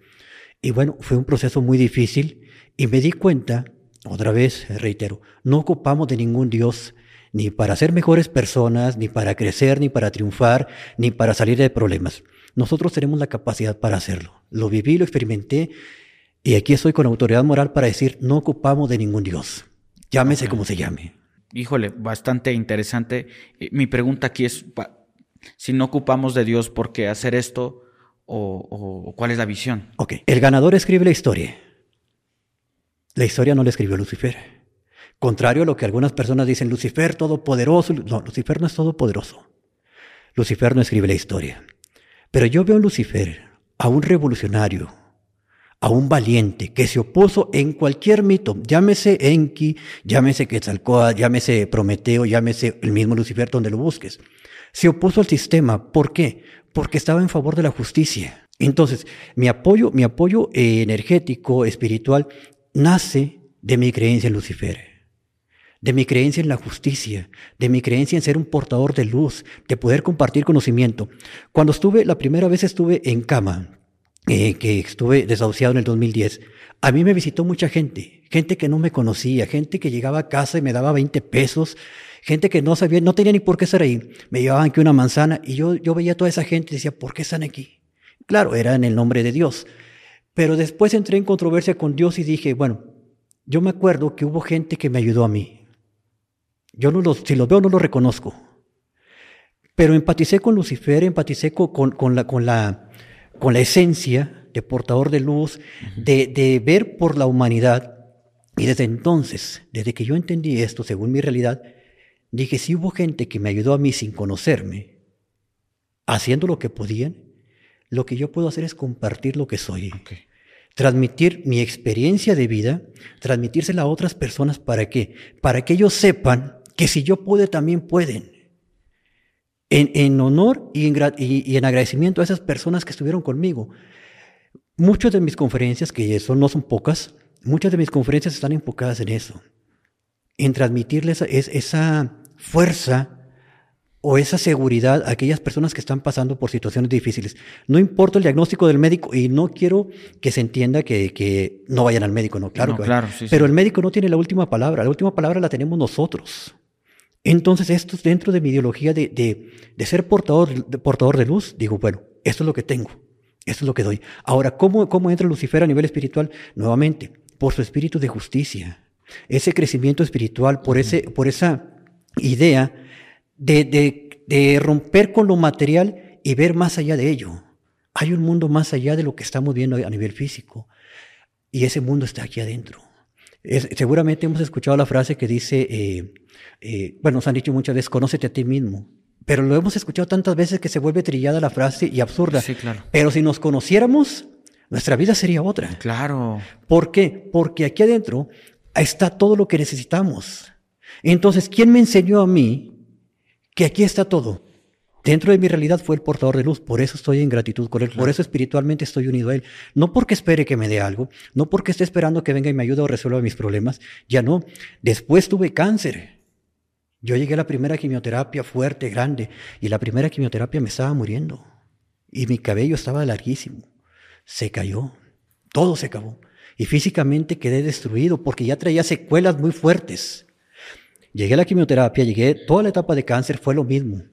Y bueno, fue un proceso muy difícil y me di cuenta, otra vez reitero, no ocupamos de ningún Dios ni para ser mejores personas, ni para crecer, ni para triunfar, ni para salir de problemas. Nosotros tenemos la capacidad para hacerlo. Lo viví, lo experimenté y aquí estoy con autoridad moral para decir, no ocupamos de ningún Dios. Llámese como se llame híjole, bastante interesante. Eh, mi pregunta aquí es, si no ocupamos de Dios, ¿por qué hacer esto? O, cuál es la visión? Ok, el ganador escribe la historia. La historia no la escribió Lucifer. Contrario a lo que algunas personas dicen, Lucifer todopoderoso. No, Lucifer no es todopoderoso. Lucifer no escribe la historia. Pero yo veo a Lucifer, a un revolucionario, a un valiente que se opuso en cualquier mito, llámese Enki, llámese Quetzalcóatl, llámese Prometeo, llámese el mismo Lucifer, donde lo busques. Se opuso al sistema. ¿Por qué? Porque estaba en favor de la justicia. Entonces, mi apoyo, mi apoyo energético, espiritual, nace de mi creencia en Lucifer, de mi creencia en la justicia, de mi creencia en ser un portador de luz, de poder compartir conocimiento. Cuando estuve, la primera vez estuve en cama, eh, que estuve desahuciado en el 2010, a mí me visitó mucha gente, gente que no me conocía, gente que llegaba a casa y me daba 20 pesos, gente que no sabía, no tenía ni por qué estar ahí. Me llevaban aquí una manzana y yo, yo veía a toda esa gente y decía, ¿por qué están aquí? Claro, era en el nombre de Dios. Pero después entré en controversia con Dios y dije, bueno, yo me acuerdo que hubo gente que me ayudó a mí. Yo no los, si los veo no los reconozco. Pero empaticé con Lucifer, empaticé con, con la, con la con la esencia de portador de luz, de, ver por la humanidad. Y desde entonces, desde que yo entendí esto, según mi realidad, dije, si hubo gente que me ayudó a mí sin conocerme, haciendo lo que podían, lo que yo puedo hacer es compartir lo que soy. Transmitir mi experiencia de vida, transmitírsela a otras personas para qué? Para que ellos sepan que si yo pude, también pueden en, honor y en, agradecimiento a esas personas que estuvieron conmigo. Muchas de mis conferencias, que son, no son pocas, muchas de mis conferencias están enfocadas en eso, en transmitirles esa fuerza o esa seguridad a aquellas personas que están pasando por situaciones difíciles. No importa el diagnóstico del médico y no quiero que se entienda que, no vayan al médico, no, claro. claro pero el médico no tiene la última palabra, la última palabra la tenemos nosotros. Entonces, esto dentro de mi ideología de, de, ser portador de, portador de luz, digo, bueno, esto es lo que tengo, esto es lo que doy. Ahora, ¿cómo, cómo entra Lucifer a nivel espiritual? Nuevamente, por su espíritu de justicia, ese crecimiento espiritual, por, ese, por esa idea de, de romper con lo material y ver más allá de ello. Hay un mundo más allá de lo que estamos viendo a nivel físico. Y ese mundo está aquí adentro. seguramente hemos escuchado la frase que dice, eh, eh, bueno, nos han dicho muchas veces, conócete a ti mismo. Pero lo hemos escuchado tantas veces que se vuelve trillada la frase y absurda. Sí, claro. Pero si nos conociéramos, nuestra vida sería otra. Claro. ¿Por qué? Porque aquí adentro está todo lo que necesitamos. Entonces, ¿quién me enseñó a mí que aquí está todo? Dentro de mi realidad fue el portador de luz, por eso estoy en gratitud con él, por eso espiritualmente estoy unido a él. No porque espere que me dé algo, no porque esté esperando que venga y me ayude o resuelva mis problemas, ya no. Después tuve cáncer yo llegué a la primera quimioterapia fuerte, grande, y la primera quimioterapia me estaba muriendo. Y mi cabello estaba larguísimo. Se cayó. Todo se acabó. Y físicamente quedé destruido porque ya traía secuelas muy fuertes. Llegué a la quimioterapia, llegué, toda la etapa de cáncer fue lo mismo.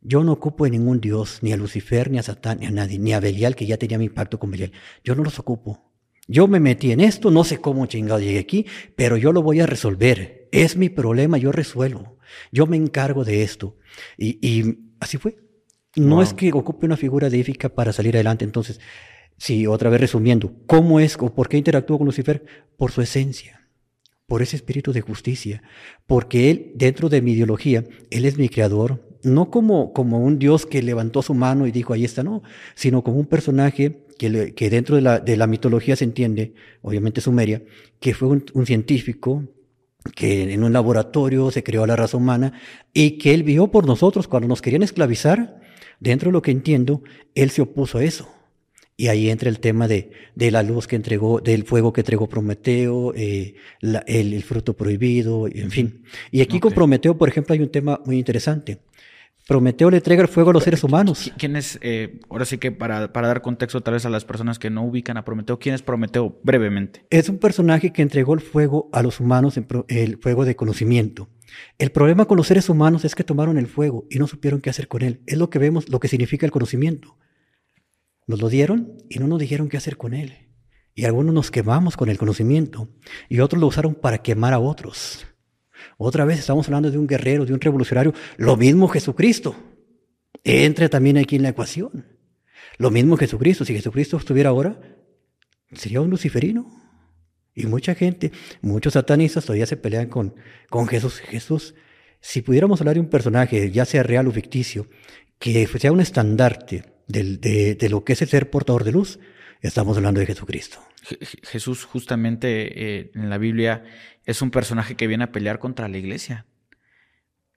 Yo no ocupo de ningún Dios, ni a Lucifer, ni a Satán, ni a nadie, ni a Belial, que ya tenía mi pacto con Belial. Yo no los ocupo. Yo me metí en esto, no sé cómo chingado llegué aquí, pero yo lo voy a resolver. Es mi problema, yo resuelvo. Yo me encargo de esto. Y, y así fue. No Wow. es que ocupe una figura deífica para salir adelante. Entonces, sí, otra vez resumiendo, ¿cómo es o por qué interactúo con Lucifer? Por su esencia, por ese espíritu de justicia, porque él, dentro de mi ideología, él es mi creador, no como, como un Dios que levantó su mano y dijo, ahí está, no, sino como un personaje que, le- que dentro de la, de la mitología se entiende, obviamente sumeria, que fue un, un científico que en un laboratorio se creó la raza humana y que él vio por nosotros cuando nos querían esclavizar, dentro de lo que entiendo, él se opuso a eso. Y ahí entra el tema de, de la luz que entregó, del fuego que entregó Prometeo, eh, la- el, el fruto prohibido, en fin. Y aquí con Ok. Prometeo, por ejemplo, hay un tema muy interesante. Prometeo le entrega el fuego a los seres humanos. ¿Qui- ¿Quién es, eh, ahora sí que para, para dar contexto tal vez a las personas que no ubican a Prometeo, quién es Prometeo brevemente? Es un personaje que entregó el fuego a los humanos, en pro- el fuego de conocimiento. El problema con los seres humanos es que tomaron el fuego y no supieron qué hacer con él. Es lo que vemos, lo que significa el conocimiento. Nos lo dieron y no nos dijeron qué hacer con él. Y algunos nos quemamos con el conocimiento y otros lo usaron para quemar a otros. Otra vez estamos hablando de un guerrero, de un revolucionario. Lo mismo Jesucristo. Entra también aquí en la ecuación. Lo mismo Jesucristo. Si Jesucristo estuviera ahora, sería un luciferino. Y mucha gente, muchos satanistas todavía se pelean con, con Jesús. Jesús, si pudiéramos hablar de un personaje, ya sea real o ficticio, que sea un estandarte del- de, de lo que es el ser portador de luz, estamos hablando de Jesucristo. Je- Je- Jesús justamente eh, en la Biblia es un personaje que viene a pelear contra la iglesia,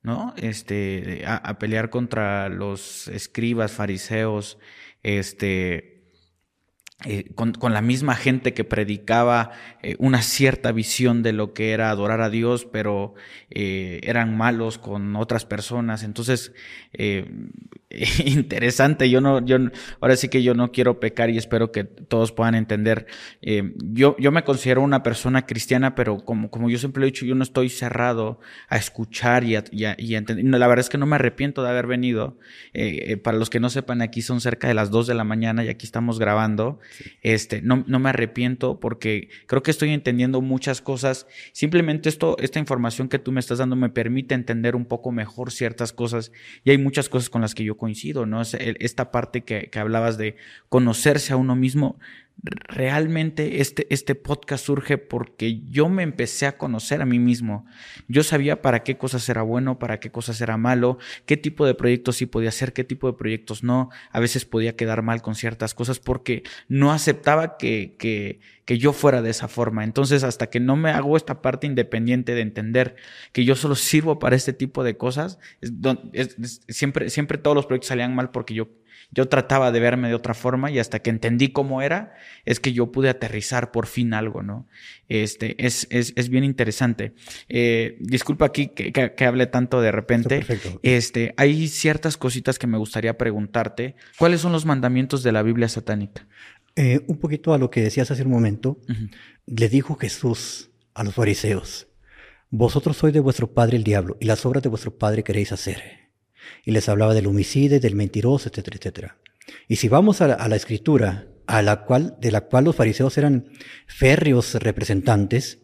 ¿no? Este, a, pelear contra los escribas, fariseos, este, eh, con, la misma gente que predicaba eh, una cierta visión de lo que era adorar a Dios, pero eran malos con otras personas. Entonces, [LAUGHS] interesante. Yo no, yo ahora sí que yo no quiero pecar y espero que todos puedan entender. Eh, yo, yo me considero una persona cristiana, pero como, como yo siempre lo he dicho, yo no estoy cerrado a escuchar y a, y a- y a entender. No, La verdad es que no me arrepiento de haber venido. Eh, eh, para los que no sepan, aquí son cerca de las 2 de la mañana y aquí estamos grabando. Este, no, no me arrepiento porque creo que estoy entendiendo muchas cosas. Simplemente esto, esta información que tú me estás dando me permite entender un poco mejor ciertas cosas y hay muchas cosas con las que yo coincido, ¿no? Es esta parte que, que hablabas de conocerse a uno mismo. Realmente este, este podcast surge porque yo me empecé a conocer a mí mismo. Yo sabía para qué cosas era bueno, para qué cosas era malo, qué tipo de proyectos sí podía hacer, qué tipo de proyectos no. A veces podía quedar mal con ciertas cosas porque no aceptaba que, que, que yo fuera de esa forma. Entonces, hasta que no me hago esta parte independiente de entender que yo solo sirvo para este tipo de cosas, siempre, siempre todos los proyectos salían mal porque yo, yo trataba de verme de otra forma y hasta que entendí cómo era, es que yo pude aterrizar por fin algo, ¿no? Este, es, es, es bien interesante. Eh, disculpa aquí que, que, que hable tanto de repente. Este, hay ciertas cositas que me gustaría preguntarte. ¿Cuáles son los mandamientos de la Biblia satánica? Eh, un poquito a lo que decías hace un momento, le dijo Jesús a los fariseos, vosotros sois de vuestro padre el diablo, y las obras de vuestro padre queréis hacer. Y les hablaba del homicida, del mentiroso, etcétera, etcétera. Y si vamos a la, a la escritura, a la cual, de la cual los fariseos eran férreos representantes,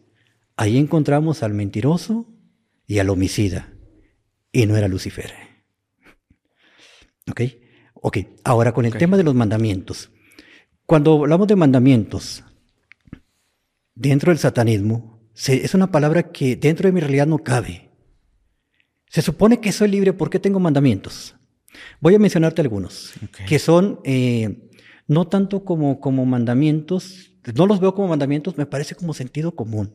ahí encontramos al mentiroso y al homicida. Y no era Lucifer. ¿Ok? Ok, ahora con el tema de los mandamientos. Cuando hablamos de mandamientos, dentro del satanismo, se- es una palabra que dentro de mi realidad no cabe. Se supone que soy libre porque tengo mandamientos. Voy a mencionarte algunos, que son eh, no tanto como, como mandamientos, no los veo como mandamientos, me parece como sentido común.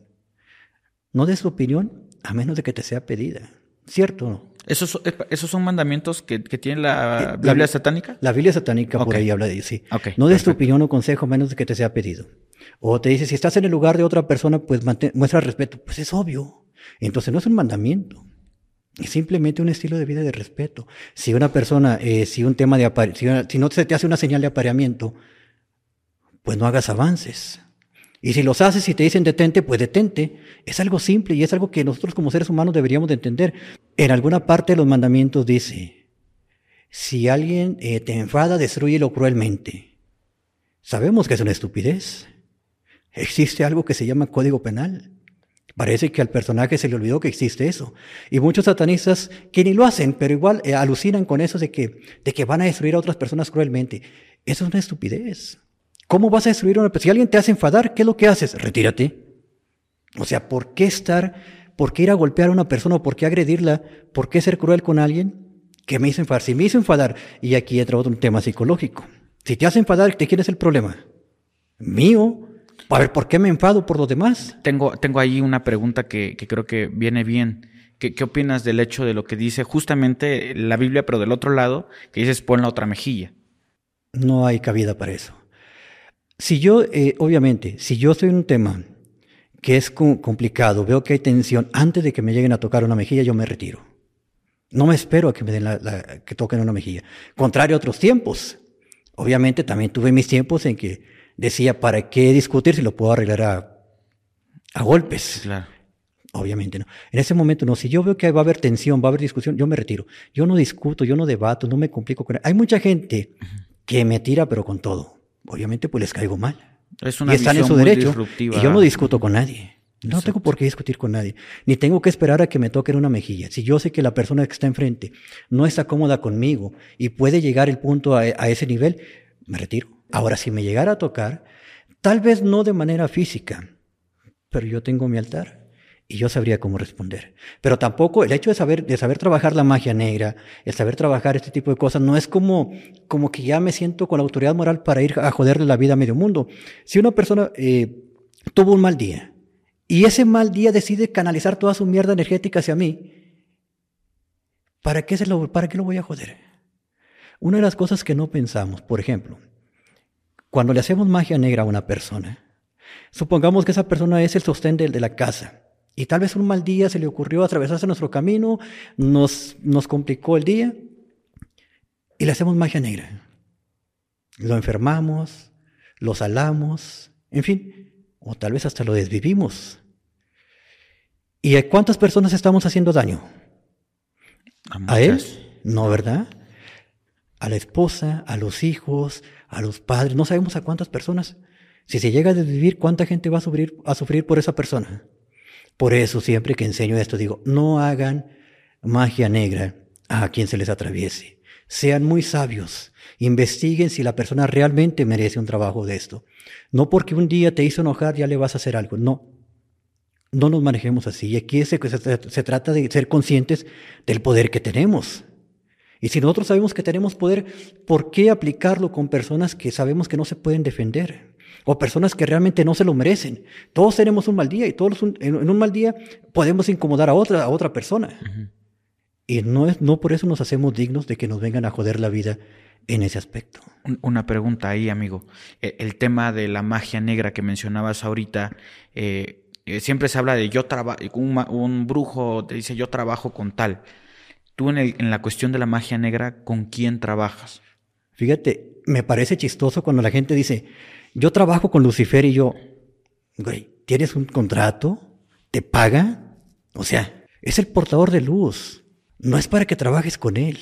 No des tu opinión a menos de que te sea pedida. ¿Cierto o no? ¿Esos, son- esos son mandamientos que, que tiene la Eh, Biblia satánica? La Biblia satánica por ahí habla de sí. No des tu perfecto. opinión o consejo a menos de que te sea pedido. O te dice, si estás en el lugar de otra persona, pues mantén- muestra respeto. Pues es obvio. Entonces no es un mandamiento. Simplemente un estilo de vida de respeto. Si una persona, eh, si un tema de si no se te hace una señal de apareamiento, pues no hagas avances. Y si los haces y te dicen detente, pues detente. Es algo simple y es algo que nosotros como seres humanos deberíamos de entender. En alguna parte de los mandamientos dice, si alguien eh, te enfada, destruyelo cruelmente. Sabemos que es una estupidez. Existe algo que se llama código penal. Parece que al personaje se le olvidó que existe eso. Y muchos satanistas que ni lo hacen, pero igual eh, alucinan con eso de que, de que van a destruir a otras personas cruelmente. Eso es una estupidez. ¿Cómo vas a destruir a una persona? Si alguien te hace enfadar, ¿qué es lo que haces? Retírate. O sea, ¿por qué estar, por qué ir a golpear a una persona por qué agredirla? ¿Por qué ser cruel con alguien que me hizo enfadar? Si me hizo enfadar, y aquí entra otro tema psicológico. Si te hace enfadar, ¿de quién es el problema? Mío. A ver, ¿por qué me enfado por los demás? Tengo, tengo ahí una pregunta que, que creo que viene bien. ¿Qué, ¿Qué, opinas del hecho de lo que dice justamente la Biblia, pero del otro lado, que dices pon la otra mejilla? No hay cabida para eso. Si yo, eh, obviamente, si yo en un tema que es complicado, veo que hay tensión, antes de que me lleguen a tocar una mejilla, yo me retiro. No me espero a que me den la, la, que toquen una mejilla. Contrario a otros tiempos. Obviamente también tuve mis tiempos en que decía, ¿para qué discutir si lo puedo arreglar a, a golpes? Claro. Obviamente no. En ese momento no. Si yo veo que va a haber tensión, va a haber discusión, yo me retiro. Yo no discuto, yo no debato, no me complico con Hay mucha gente que me tira, pero con todo. Obviamente, pues les caigo mal. Es una y están en su derecho. Y yo no discuto con nadie. No Exacto. tengo por qué discutir con nadie. Ni tengo que esperar a que me toquen una mejilla. Si yo sé que la persona que está enfrente no está cómoda conmigo y puede llegar el punto a, a ese nivel, me retiro. Ahora, si me llegara a tocar, tal vez no de manera física, pero yo tengo mi altar y yo sabría cómo responder. Pero tampoco el hecho de saber, de saber trabajar la magia negra, el saber trabajar este tipo de cosas, no es como, como que ya me siento con la autoridad moral para ir a joderle la vida a medio mundo. Si una persona eh, tuvo un mal día y ese mal día decide canalizar toda su mierda energética hacia mí, ¿para qué, se lo, ¿para qué lo voy a joder? Una de las cosas que no pensamos, por ejemplo, cuando le hacemos magia negra a una persona, supongamos que esa persona es el sostén de, de la casa. Y tal vez un mal día se le ocurrió atravesarse nuestro camino, nos, nos complicó el día y le hacemos magia negra. Lo enfermamos, lo salamos, en fin, o tal vez hasta lo desvivimos. ¿Y a cuántas personas estamos haciendo daño? A, ¿A él? No, ¿verdad? A la esposa, a los hijos, a los padres, no sabemos a cuántas personas. Si se llega a desvivir, ¿cuánta gente va a sufrir, a sufrir por esa persona? Por eso siempre que enseño esto digo, no hagan magia negra a quien se les atraviese. Sean muy sabios. Investiguen si la persona realmente merece un trabajo de esto. No porque un día te hizo enojar ya le vas a hacer algo. No. No nos manejemos así. Y aquí se, se, se trata de ser conscientes del poder que tenemos. Y si nosotros sabemos que tenemos poder, ¿por qué aplicarlo con personas que sabemos que no se pueden defender? o personas que realmente no se lo merecen. Todos tenemos un mal día y todos un, en, en, un mal día podemos incomodar a otra, a otra persona. Uh -huh. Y no, es, no por eso nos hacemos dignos de que nos vengan a joder la vida en ese aspecto. Una pregunta ahí, amigo. El, el tema de la magia negra que mencionabas ahorita, eh, eh, siempre se habla de yo trabajo, un, un, brujo te dice yo trabajo con tal. Tú en, el, en la cuestión de la magia negra, ¿con quién trabajas? Fíjate, me parece chistoso cuando la gente dice, yo trabajo con Lucifer y yo, güey, ¿tienes un contrato? ¿Te paga? O sea, es el portador de luz. No es para que trabajes con él.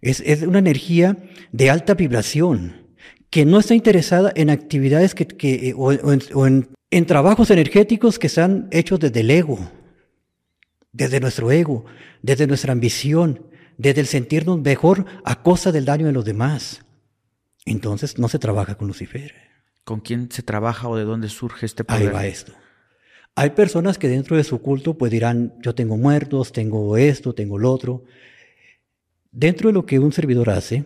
Es, es una energía de alta vibración que no está interesada en actividades que, que en, o en, en trabajos energéticos que están hechos desde el ego, desde nuestro ego, desde nuestra ambición, desde el sentirnos mejor a costa del daño de los demás. Entonces no se trabaja con Lucifer. ¿Con quién se trabaja o de dónde surge este poder? Ahí va esto. Hay personas que dentro de su culto pues dirán, yo tengo muertos, tengo esto, tengo lo otro. Dentro de lo que un servidor hace,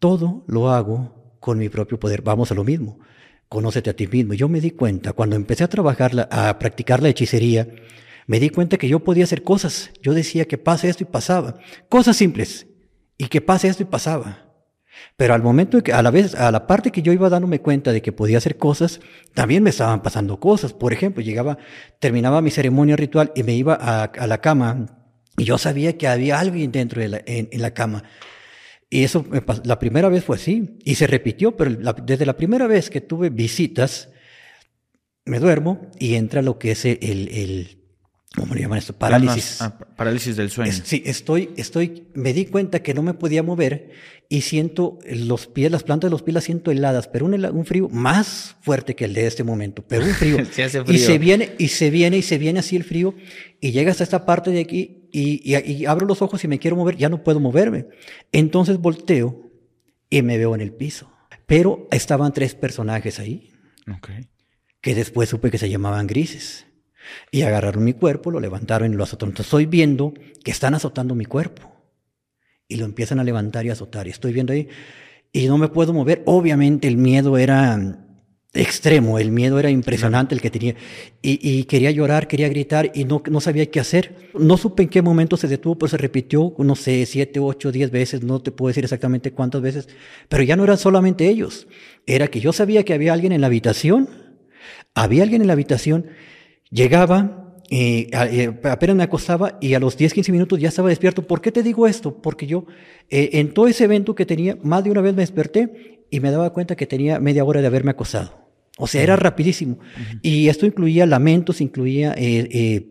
todo lo hago con mi propio poder. Vamos a lo mismo. Conócete a ti mismo. Yo me di cuenta, cuando empecé a trabajar, la, a practicar la hechicería, me di cuenta que yo podía hacer cosas. Yo decía que pase esto y pasaba. Cosas simples. Y que pase esto y pasaba. Pero al momento que, a la vez, a la parte que yo iba dándome cuenta de que podía hacer cosas, también me estaban pasando cosas. Por ejemplo, llegaba, terminaba mi ceremonia ritual y me iba a, la cama y yo sabía que había alguien dentro de la, en, la cama. Y eso, la primera vez fue así. Y se repitió, pero desde la primera vez que tuve visitas, me duermo y entra lo que es el, el, ¿cómo le llaman esto? Parálisis. Ah, parálisis del sueño. sí, estoy, estoy, me di cuenta que no me podía mover y siento los pies, las plantas de los pies las siento heladas, pero un, un frío más fuerte que el de este momento, pero un frío. [LAUGHS] Y se viene, y se viene, y se viene así el frío, y llega hasta esta parte de aquí, y, y abro los ojos y me quiero mover, ya no puedo moverme. Entonces volteo y me veo en el piso. Pero estaban tres personajes ahí. Okay. Que después supe que se llamaban grises. Y agarraron mi cuerpo, lo levantaron y lo azotaron. Entonces estoy viendo que están azotando mi cuerpo. Y lo empiezan a levantar y azotar. Y estoy viendo ahí y no me puedo mover. Obviamente el miedo era extremo, el miedo era impresionante el que tenía. Y, quería llorar, quería gritar y no, no sabía qué hacer. No supe en qué momento se detuvo, pero se repitió, no sé, siete, ocho, diez veces, no te puedo decir exactamente cuántas veces. Pero ya no eran solamente ellos. Era que yo sabía que había alguien en la habitación. Había alguien en la habitación Llegaba, y eh, apenas me acostaba y a los 10, 15 minutos ya estaba despierto. ¿Por qué te digo esto? Porque yo eh, en todo ese evento que tenía, más de una vez me desperté y me daba cuenta que tenía media hora de haberme acostado. O sea, era rapidísimo. Y esto incluía lamentos, incluía eh,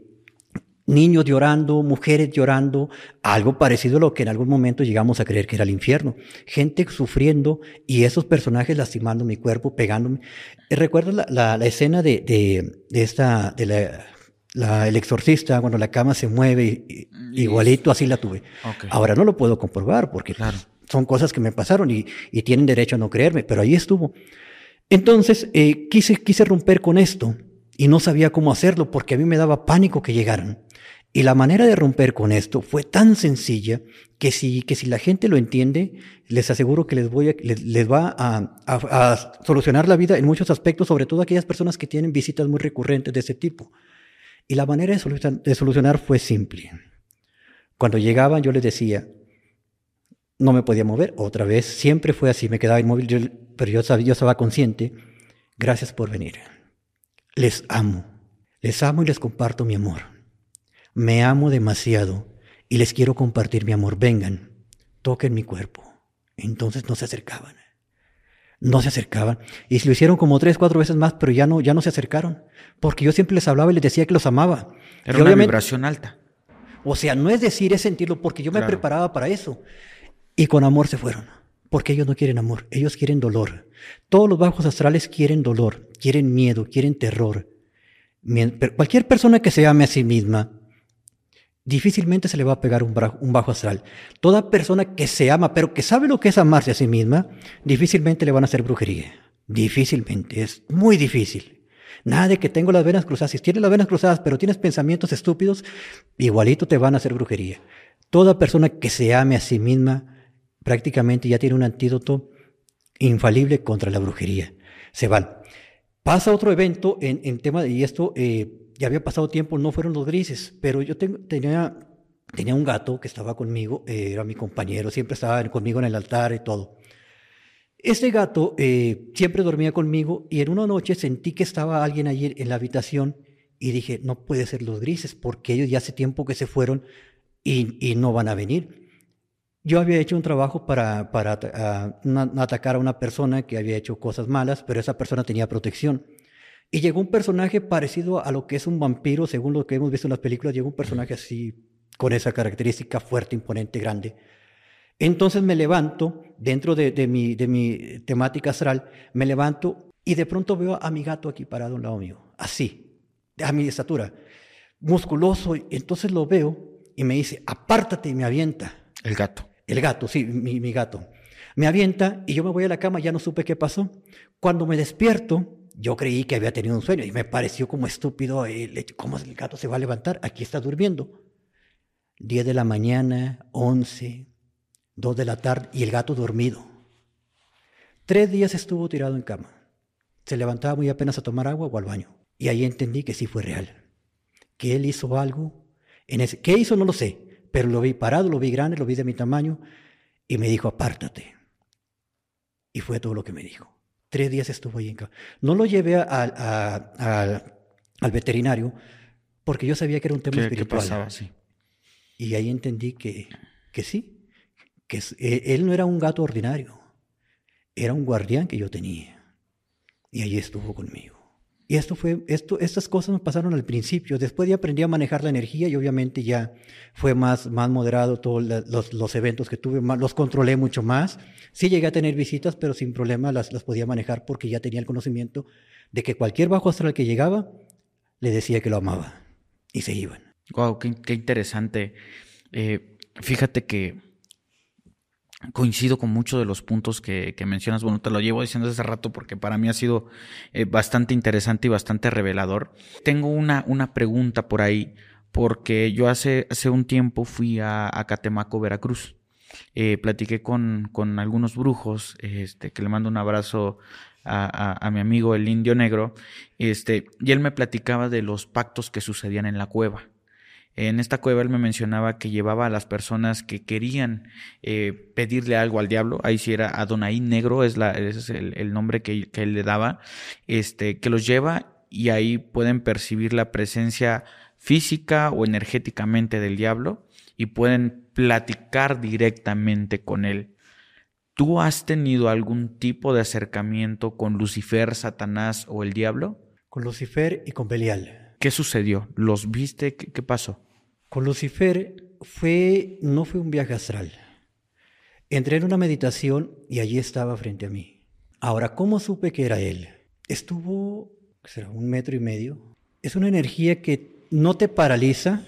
niños llorando, mujeres llorando, algo parecido a lo que en algún momento llegamos a creer que era el infierno. Gente sufriendo y esos personajes lastimando mi cuerpo, pegándome. Recuerdo la, la, escena de, de, de, esta, de la, el exorcista, cuando la cama se mueve, igualito así la tuve. Ahora no lo puedo comprobar porque son cosas que me pasaron y, y, tienen derecho a no creerme, pero ahí estuvo. Entonces eh, quise, quise romper con esto y no sabía cómo hacerlo porque a mí me daba pánico que llegaran. Y la manera de romper con esto fue tan sencilla que si, que si la gente lo entiende, les aseguro que les, voy a, les, va a, a, solucionar la vida en muchos aspectos, sobre todo aquellas personas que tienen visitas muy recurrentes de ese tipo. Y la manera de solucionar, de solucionar fue simple. Cuando llegaban yo les decía, no me podía mover, otra vez, siempre fue así, me quedaba inmóvil, pero yo, sabía, yo estaba consciente, gracias por venir. Les amo, les amo y les comparto mi amor me amo demasiado y les quiero compartir mi amor. Vengan, toquen mi cuerpo. Entonces no se acercaban. No se acercaban. Y lo hicieron como tres, cuatro veces más, pero ya no, ya no se acercaron. Porque yo siempre les hablaba y les decía que los amaba. Era una vibración alta. O sea, no es decir, es sentirlo, porque yo me preparaba para eso. Y con amor se fueron. Porque ellos no quieren amor, ellos quieren dolor. Todos los bajos astrales quieren dolor, quieren miedo, quieren terror. cualquier persona que se ame a sí misma difícilmente se le va a pegar un, bajo astral. Toda persona que se ama, pero que sabe lo que es amarse a sí misma, difícilmente le van a hacer brujería. Difícilmente, es muy difícil. Nada de que tengo las venas cruzadas. Si tienes las venas cruzadas, pero tienes pensamientos estúpidos, igualito te van a hacer brujería. Toda persona que se ame a sí misma, prácticamente ya tiene un antídoto infalible contra la brujería. Se van. Pasa otro evento en, en tema, de, y esto eh, ya había pasado tiempo, no fueron los grises, pero yo tenía, un gato que estaba conmigo, eh, era mi compañero, siempre estaba conmigo en el altar y todo. Este gato eh, siempre dormía conmigo y en una noche sentí que estaba alguien allí en la habitación y dije, no puede ser los grises porque ellos ya hace tiempo que se fueron y, no van a venir. Yo había hecho un trabajo para atacar a una persona que había hecho cosas malas, pero esa persona tenía protección. Y llegó un personaje parecido a lo que es un vampiro, según lo que hemos visto en las películas, llegó un personaje así, con esa característica fuerte, imponente, grande. Entonces me levanto, dentro de, mi, de mi temática astral, me levanto y de pronto veo a mi gato aquí parado al lado mío, así, a mi estatura, musculoso. Entonces lo veo y me dice, apártate y me avienta. El gato. El gato, sí, mi, mi gato. Me avienta y yo me voy a la cama, ya no supe qué pasó. Cuando me despierto, yo creí que había tenido un sueño y me pareció como estúpido, ¿cómo el gato se va a levantar? Aquí está durmiendo. 10 de la mañana, 11, 2 de la tarde y el gato dormido. Tres días estuvo tirado en cama. Se levantaba muy apenas a tomar agua o al baño. Y ahí entendí que sí fue real. Que él hizo algo. En ese, ¿Qué hizo? No lo sé. Pero lo vi parado, lo vi grande, lo vi de mi tamaño. Y me dijo, apártate. Y fue todo lo que me dijo. Tres días estuvo ahí. No lo llevé al veterinario porque yo sabía que era un tema espiritual. pasaba, sí. Y ahí entendí que, que sí, que e, él no era un gato ordinario, era un guardián que yo tenía. Y ahí estuvo conmigo. Y esto fue, esto, estas cosas me pasaron al principio. Después ya aprendí a manejar la energía y obviamente ya fue más, más moderado todos los, los, eventos que tuve, los controlé mucho más. Sí llegué a tener visitas, pero sin problema las, las podía manejar porque ya tenía el conocimiento de que cualquier bajo astral que llegaba, le decía que lo amaba y se iban. Wow, qué, interesante. Eh, fíjate que coincido con muchos de los puntos que, mencionas. Bueno, te lo llevo diciendo hace rato porque para mí ha sido eh, bastante interesante y bastante revelador. Tengo una, una pregunta por ahí, porque yo hace, hace un tiempo fui a, Catemaco, Veracruz. Eh, platiqué con, con, algunos brujos, este, que le mando un abrazo a, a, mi amigo el indio negro, este, y él me platicaba de los pactos que sucedían en la cueva. En esta cueva él me mencionaba que llevaba a las personas que querían eh, pedirle algo al diablo, ahí sí era Adonai Negro, es la, ese es el, nombre que, él le daba, este, que los lleva y ahí pueden percibir la presencia física o energéticamente del diablo y pueden platicar directamente con él. ¿Tú has tenido algún tipo de acercamiento con Lucifer, Satanás o el diablo? Con Lucifer y con Belial. ¿Qué sucedió? ¿Los viste? qué pasó? Con Lucifer fue, no fue un viaje astral. Entré en una meditación y allí estaba frente a mí. Ahora, ¿cómo supe que era él? Estuvo, será un metro y medio. Es una energía que no te paraliza,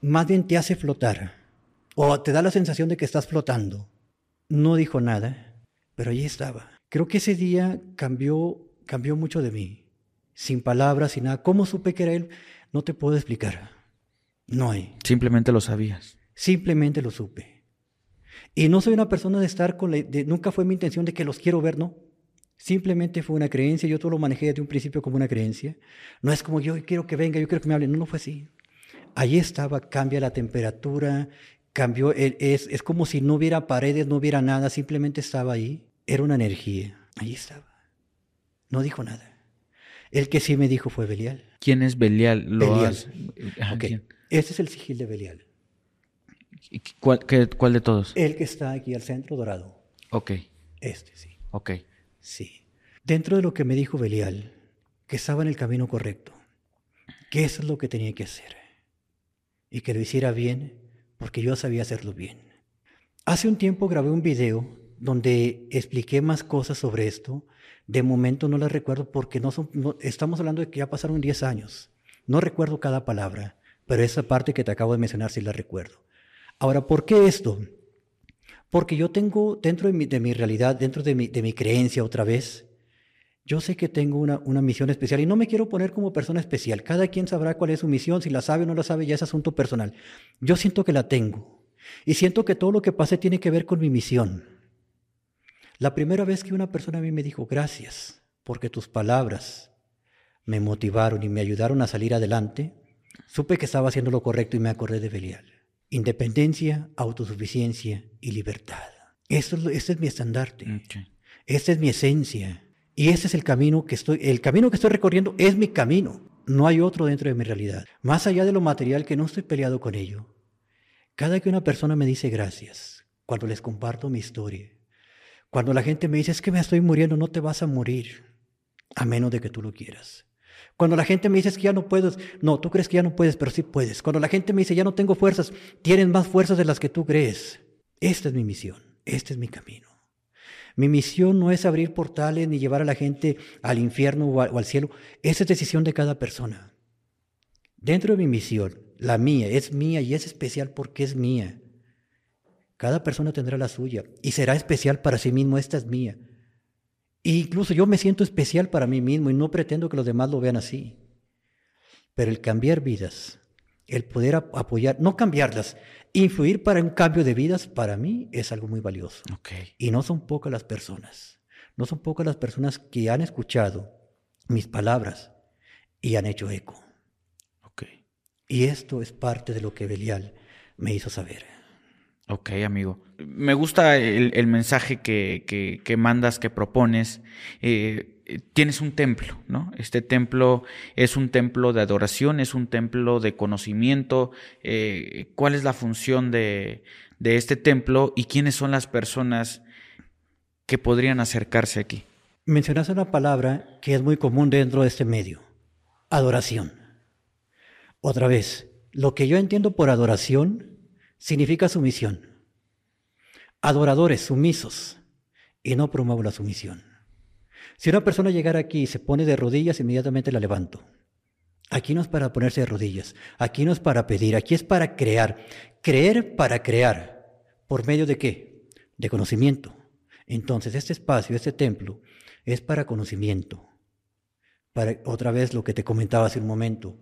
más bien te hace flotar. O te da la sensación de que estás flotando. No dijo nada, pero allí estaba. Creo que ese día cambió, cambió mucho de mí. Sin palabras, sin nada. ¿Cómo supe que era él? No te puedo explicar. No hay. Simplemente lo sabías. Simplemente lo supe. Y no soy una persona de estar con la... nunca fue mi intención de que los quiero ver, no. Simplemente fue una creencia, yo todo lo manejé desde un principio como una creencia. No es como yo quiero que venga, yo quiero que me hable, no, no fue así. Allí estaba, cambia la temperatura, cambió, es, es como si no hubiera paredes, no hubiera nada, simplemente estaba ahí. Era una energía, allí estaba. No dijo nada. El que sí me dijo fue Belial. ¿Quién es Belial? ¿Lo Belial. Este es el sigil de Belial. ¿Cuál, ¿Cuál, de todos? El que está aquí al centro dorado. Ok. Este, sí. Ok. Sí. Dentro de lo que me dijo Belial, que estaba en el camino correcto, que eso es lo que tenía que hacer. Y que lo hiciera bien, porque yo sabía hacerlo bien. Hace un tiempo grabé un video donde expliqué más cosas sobre esto. De momento no las recuerdo porque no son, estamos hablando de que ya pasaron 10 años. No recuerdo cada palabra pero esa parte que te acabo de mencionar sí la recuerdo. Ahora, ¿por qué esto? Porque yo tengo dentro de mi, de mi realidad, dentro de mi, de mi, creencia otra vez, yo sé que tengo una, una, misión especial y no me quiero poner como persona especial. Cada quien sabrá cuál es su misión, si la sabe o no la sabe, ya es asunto personal. Yo siento que la tengo y siento que todo lo que pase tiene que ver con mi misión. La primera vez que una persona a mí me dijo, gracias, porque tus palabras me motivaron y me ayudaron a salir adelante, Supe que estaba haciendo lo correcto y me acordé de Belial. Independencia, autosuficiencia y libertad. Esto, este es mi estandarte. Esta es mi esencia. Y este es el camino que estoy, el camino que estoy recorriendo es mi camino. No hay otro dentro de mi realidad. Más allá de lo material que no estoy peleado con ello. Cada que una persona me dice gracias, cuando les comparto mi historia, cuando la gente me dice es que me estoy muriendo, no te vas a morir, a menos de que tú lo quieras. Cuando la gente me dice que ya no puedes, no, tú crees que ya no puedes, pero sí puedes. Cuando la gente me dice ya no tengo fuerzas, tienen más fuerzas de las que tú crees. Esta es mi misión, este es mi camino. Mi misión no es abrir portales ni llevar a la gente al infierno o, al cielo. Esa es decisión de cada persona. Dentro de mi misión, la mía, es mía y es especial porque es mía. Cada persona tendrá la suya y será especial para sí mismo. Esta es mía. E incluso yo me siento especial para mí mismo y no pretendo que los demás lo vean así. Pero el cambiar vidas, el poder apoyar, no cambiarlas, influir para un cambio de vidas, para mí es algo muy valioso. Y no son pocas las personas, no son pocas las personas que han escuchado mis palabras y han hecho eco. Y esto es parte de lo que Belial me hizo saber. Ok, amigo. Me gusta el, mensaje que, que, mandas, que propones. Eh, tienes un templo, ¿no? Este templo es un templo de adoración, es un templo de conocimiento. Eh, ¿Cuál es la función de, este templo y quiénes son las personas que podrían acercarse aquí? mencionaste una palabra que es muy común dentro de este medio, adoración. Otra vez, lo que yo entiendo por adoración significa sumisión. Adoradores, sumisos, y no promuevo la sumisión. Si una persona llegara aquí y se pone de rodillas, inmediatamente la levanto. Aquí no es para ponerse de rodillas, aquí no es para pedir, aquí es para crear. Creer para crear. ¿Por medio de qué? De conocimiento. Entonces, este espacio, este templo, es para conocimiento. Para, otra vez lo que te comentaba hace un momento.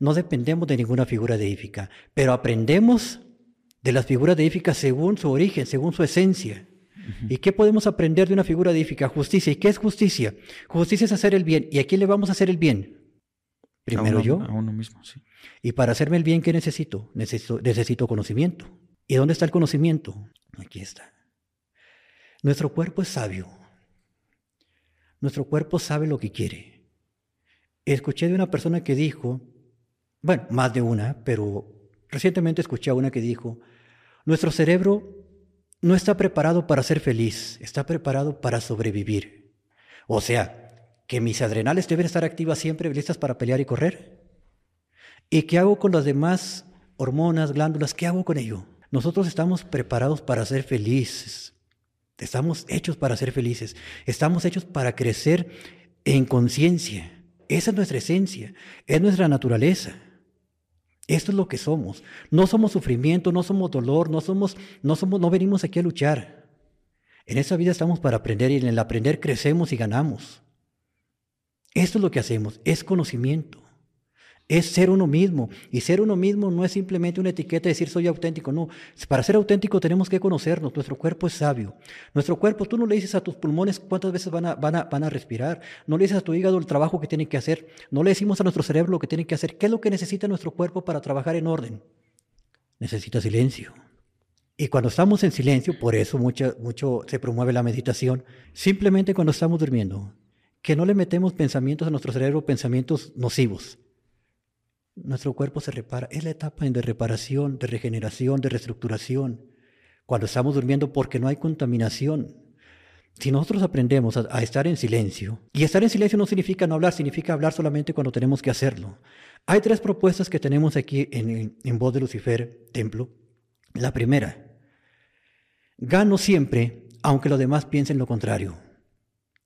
No dependemos de ninguna figura deífica, pero aprendemos de las figuras deíficas según su origen, según su esencia. ¿Y qué podemos aprender de una figura deífica? Justicia. ¿Y qué es justicia? Justicia es hacer el bien. ¿Y a quién le vamos a hacer el bien? Primero yo. A uno mismo, sí. Y para hacerme el bien, ¿qué necesito? necesito? Necesito conocimiento. ¿Y dónde está el conocimiento? Aquí está. Nuestro cuerpo es sabio. Nuestro cuerpo sabe lo que quiere. Escuché de una persona que dijo, bueno, más de una, pero recientemente escuché a una que dijo, nuestro cerebro no está preparado para ser feliz, está preparado para sobrevivir. O sea, que mis adrenales deben estar activas siempre, listas para pelear y correr. ¿Y qué hago con las demás hormonas, glándulas? ¿Qué hago con ello? Nosotros estamos preparados para ser felices. Estamos hechos para ser felices. Estamos hechos para crecer en conciencia. Esa es nuestra esencia, es nuestra naturaleza. Esto es lo que somos. No somos sufrimiento, no somos dolor, no somos, no somos, no venimos aquí a luchar. En esta vida estamos para aprender y en el aprender crecemos y ganamos. Esto es lo que hacemos, es conocimiento. Es ser uno mismo. Y ser uno mismo no es simplemente una etiqueta de decir soy auténtico. No. Para ser auténtico tenemos que conocernos. Nuestro cuerpo es sabio. Nuestro cuerpo, tú no le dices a tus pulmones cuántas veces van a, van a, van a respirar. No le dices a tu hígado el trabajo que tiene que hacer. No le decimos a nuestro cerebro lo que tiene que hacer. ¿Qué es lo que necesita nuestro cuerpo para trabajar en orden? Necesita silencio. Y cuando estamos en silencio, por eso mucho, mucho se promueve la meditación, simplemente cuando estamos durmiendo, que no le metemos pensamientos a nuestro cerebro, pensamientos nocivos nuestro cuerpo se repara. Es la etapa de reparación, de regeneración, de reestructuración. Cuando estamos durmiendo porque no hay contaminación. Si nosotros aprendemos a, estar en silencio, y estar en silencio no significa no hablar, significa hablar solamente cuando tenemos que hacerlo. Hay tres propuestas que tenemos aquí en, en Voz de Lucifer, Templo. La primera, gano siempre, aunque los demás piensen lo contrario.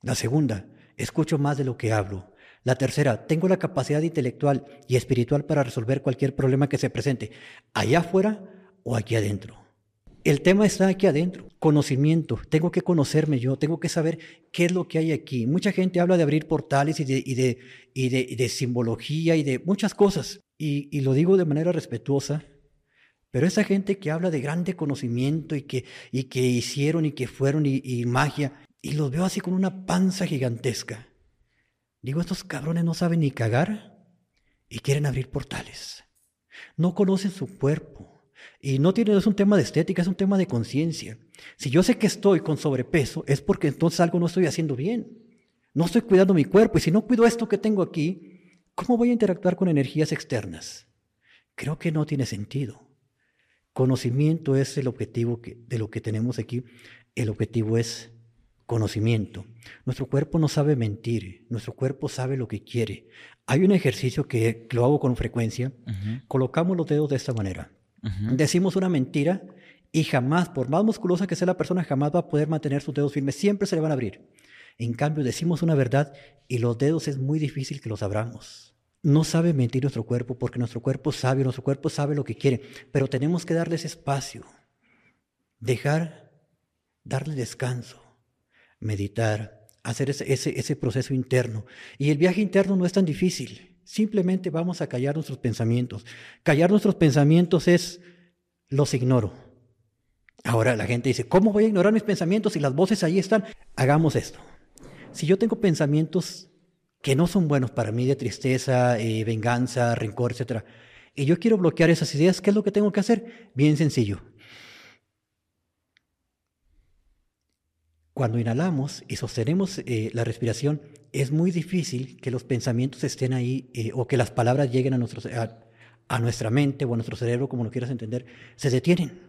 La segunda, escucho más de lo que hablo. La tercera, tengo la capacidad intelectual y espiritual para resolver cualquier problema que se presente, allá afuera o aquí adentro. El tema está aquí adentro, conocimiento. Tengo que conocerme yo, tengo que saber qué es lo que hay aquí. Mucha gente habla de abrir portales y de, y de, simbología y de muchas cosas. Y, lo digo de manera respetuosa, pero esa gente que habla de grande conocimiento y que, y que hicieron y que fueron y, y magia, y los veo así con una panza gigantesca. Digo, estos cabrones no saben ni cagar y quieren abrir portales. No conocen su cuerpo. Y no tiene, es un tema de estética, es un tema de conciencia. Si yo sé que estoy con sobrepeso, es porque entonces algo no estoy haciendo bien. No estoy cuidando mi cuerpo. Y si no cuido esto que tengo aquí, ¿cómo voy a interactuar con energías externas? Creo que no tiene sentido. Conocimiento es el objetivo de lo que tenemos aquí. El objetivo es conocimiento. Nuestro cuerpo no sabe mentir, nuestro cuerpo sabe lo que quiere. Hay un ejercicio que lo hago con frecuencia, colocamos los dedos de esta manera. Decimos una mentira y jamás, por más musculosa que sea la persona, jamás va a poder mantener sus dedos firmes, siempre se le van a abrir. En cambio, decimos una verdad y los dedos es muy difícil que los abramos. No sabe mentir nuestro cuerpo porque nuestro cuerpo sabe, nuestro cuerpo sabe lo que quiere, pero tenemos que darles espacio, dejar, darle descanso meditar, hacer ese, ese, proceso interno. Y el viaje interno no es tan difícil. Simplemente vamos a callar nuestros pensamientos. Callar nuestros pensamientos es, los ignoro. Ahora la gente dice, ¿cómo voy a ignorar mis pensamientos si las voces ahí están? Hagamos esto. Si yo tengo pensamientos que no son buenos para mí, de tristeza, eh, venganza, rencor, etc., y yo quiero bloquear esas ideas, ¿qué es lo que tengo que hacer? Bien sencillo. Cuando inhalamos y sostenemos eh, la respiración, es muy difícil que los pensamientos estén ahí eh, o que las palabras lleguen a, nuestra mente o a nuestro cerebro, como lo quieras entender, se detienen.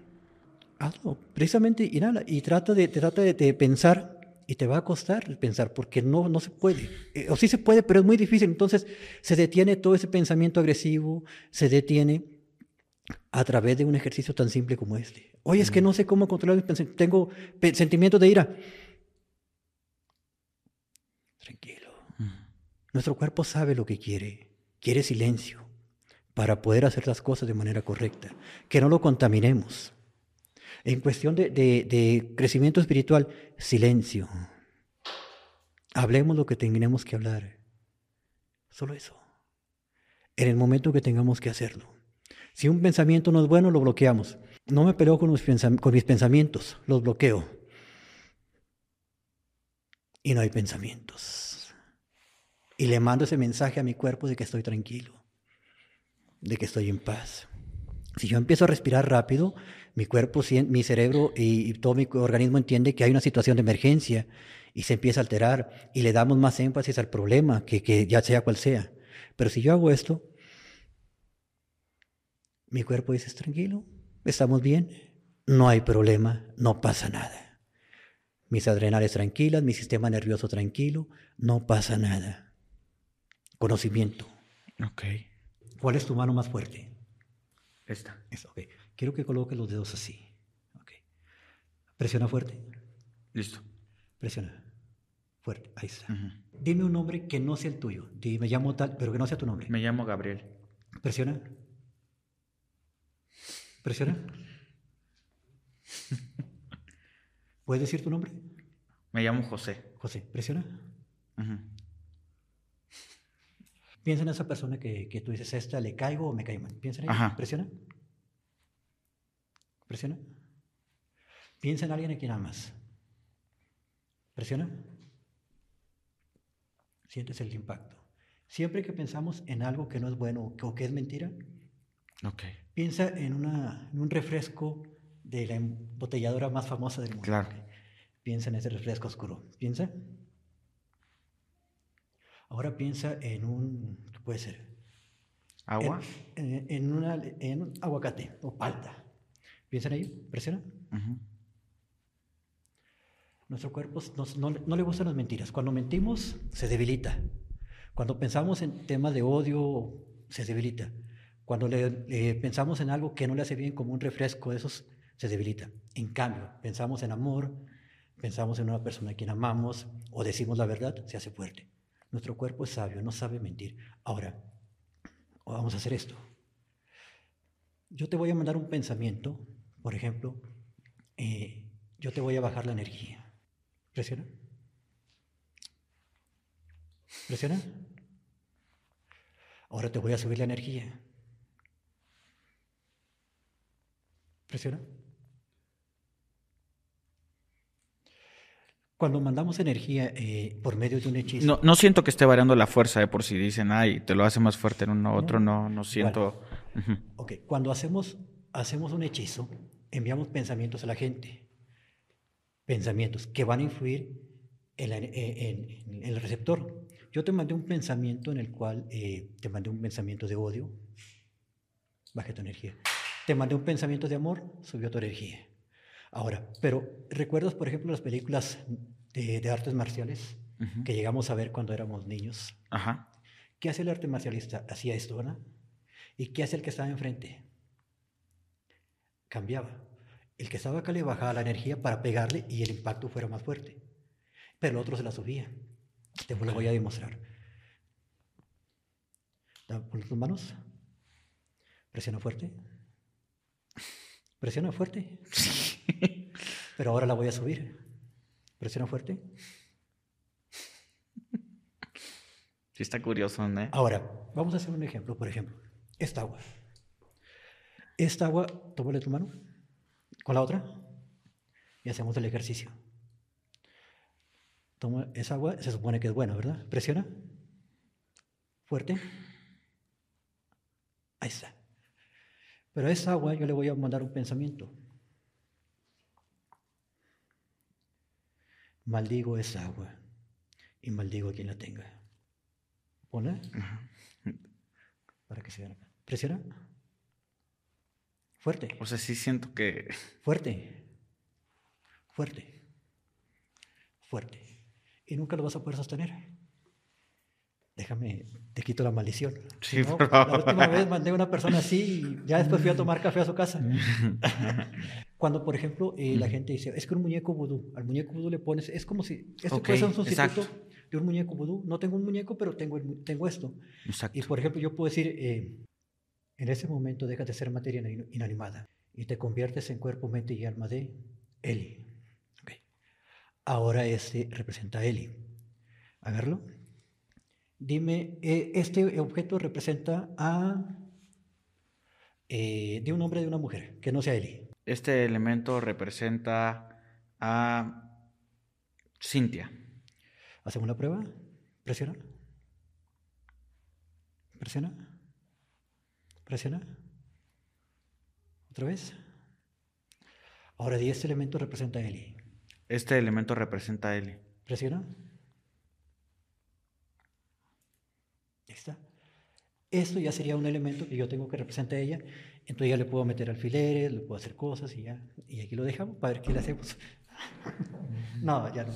Hazlo, precisamente inhala y trata de, trata de, pensar y te va a costar pensar porque no, no se puede. Eh, o sí se puede, pero es muy difícil. Entonces se detiene todo ese pensamiento agresivo, se detiene a través de un ejercicio tan simple como este. Oye, es que no sé cómo controlar mis pensamientos. Tengo sentimientos de ira. Tranquilo. Nuestro cuerpo sabe lo que quiere. Quiere silencio para poder hacer las cosas de manera correcta. Que no lo contaminemos. En cuestión de, crecimiento espiritual, silencio. Hablemos lo que tengamos que hablar. Solo eso. En el momento que tengamos que hacerlo. Si un pensamiento no es bueno, lo bloqueamos. No me peleo con, mis pensamientos, los bloqueo. Y no hay pensamientos. Y le mando ese mensaje a mi cuerpo de que estoy tranquilo, de que estoy en paz. Si yo empiezo a respirar rápido, mi cuerpo, mi cerebro y, todo mi organismo entiende que hay una situación de emergencia y se empieza a alterar y le damos más énfasis al problema, que, que ya sea cual sea. Pero si yo hago esto, mi cuerpo dice, tranquilo, estamos bien, no hay problema, no pasa nada. Mis adrenales tranquilas, mi sistema nervioso tranquilo, no pasa nada. Conocimiento. Ok. ¿Cuál es tu mano más fuerte? Esta. Esta, ok. Quiero que coloques los dedos así. Ok. Presiona fuerte. Listo. Presiona. Fuerte. Ahí está. Dime un nombre que no sea el tuyo. Dime, me llamo tal, pero que no sea tu nombre. Me llamo Gabriel. Presiona. Presiona. ¿Puedes decir tu nombre? Me llamo José. José, presiona. Piensa en esa persona que, que, tú dices, esta le caigo o me cae mal. Piensa en ella. Presiona. Presiona. Piensa en alguien a quien amas. Presiona. Sientes el impacto. Siempre que pensamos en algo que no es bueno o que es mentira, okay. Piensa en, una, en un refresco de la embotelladora más famosa del mundo. Claro. Piensa en ese refresco oscuro. Piensa. Ahora piensa en un, ¿qué puede ser? ¿Agua? En, una, en un aguacate o palta. Piensa en ello, presiona. Nuestro cuerpo no, le gustan las mentiras. Cuando mentimos, se debilita. Cuando pensamos en temas de odio, se debilita. Cuando pensamos en algo que no le hace bien, como un refresco, esos se debilita. En cambio, pensamos en amor, pensamos en una persona a quien amamos o decimos la verdad, se hace fuerte. Nuestro cuerpo es sabio, no sabe mentir. Ahora, vamos a hacer esto. Yo te voy a mandar un pensamiento, por ejemplo, eh, yo te voy a bajar la energía. ¿Presiona? ¿Presiona? Ahora te voy a subir la energía. ¿Presiona? Cuando mandamos energía eh, por medio de un hechizo. No, no siento que esté variando la fuerza, de por si dicen, ay, te lo hace más fuerte en uno u otro, no, no siento. Ok, cuando hacemos, hacemos un hechizo, enviamos pensamientos a la gente. Pensamientos que van a influir en, el receptor. Yo te mandé un pensamiento en el cual eh, te mandé un pensamiento de odio, bajé tu energía. Te mandé un pensamiento de amor, subió tu energía. Ahora, pero ¿recuerdas, por ejemplo, las películas de, artes marciales que llegamos a ver cuando éramos niños? Ajá. ¿Qué hace el arte marcialista? Hacía esto, ¿verdad? ¿Y qué hace el que estaba enfrente? Cambiaba. El que estaba acá le bajaba la energía para pegarle y el impacto fuera más fuerte. Pero el otro se la subía. Te lo voy a demostrar. Pon tus manos. Presiona fuerte. Presiona fuerte. [LAUGHS] Pero ahora la voy a subir. Presiona fuerte. Sí, está curioso, ¿no? Ahora, vamos a hacer un ejemplo. Por ejemplo, esta agua. Esta agua, tómale tu mano con la otra y hacemos el ejercicio. Toma esa agua, se supone que es buena, ¿verdad? Presiona. Fuerte. Ahí está. Pero a esa agua yo le voy a mandar un pensamiento. Maldigo esa agua y maldigo a quien la tenga. Pone. Para que se vea. Presiona. Fuerte. O sea, sí siento que. Fuerte. Fuerte. fuerte. Y nunca lo vas a poder sostener. Déjame, te quito la maldición. Sí, ¿no? por La última vez mandé a una persona así y ya después fui a tomar café a su casa. [LAUGHS] Cuando, por ejemplo, eh, la gente dice, es que un muñeco vudú, al muñeco vudú le pones, es como si, esto Ok, puede ser un sustituto exacto. de un muñeco vudú. No tengo un muñeco, pero tengo, el tengo esto. Exacto. Y, por ejemplo, yo puedo decir, eh, en ese momento dejas de ser materia ina- inanimada y te conviertes en cuerpo, mente y alma de Eli. Ok. Ahora este representa a Eli. Agárralo. Dime, eh, este objeto representa a... eh, de un hombre de una mujer, que no sea Eli. Este elemento representa a Cintia. ¿Hacemos la prueba? Presiona. Presiona. Presiona. Otra vez. Ahora di este elemento representa a Eli. Este elemento representa a Eli. Presiona. Ahí está. Esto ya sería un elemento que yo tengo que representar a ella. Entonces ya le puedo meter alfileres, le puedo hacer cosas y ya. Y aquí lo dejamos para ver qué le hacemos. [LAUGHS] no, ya no.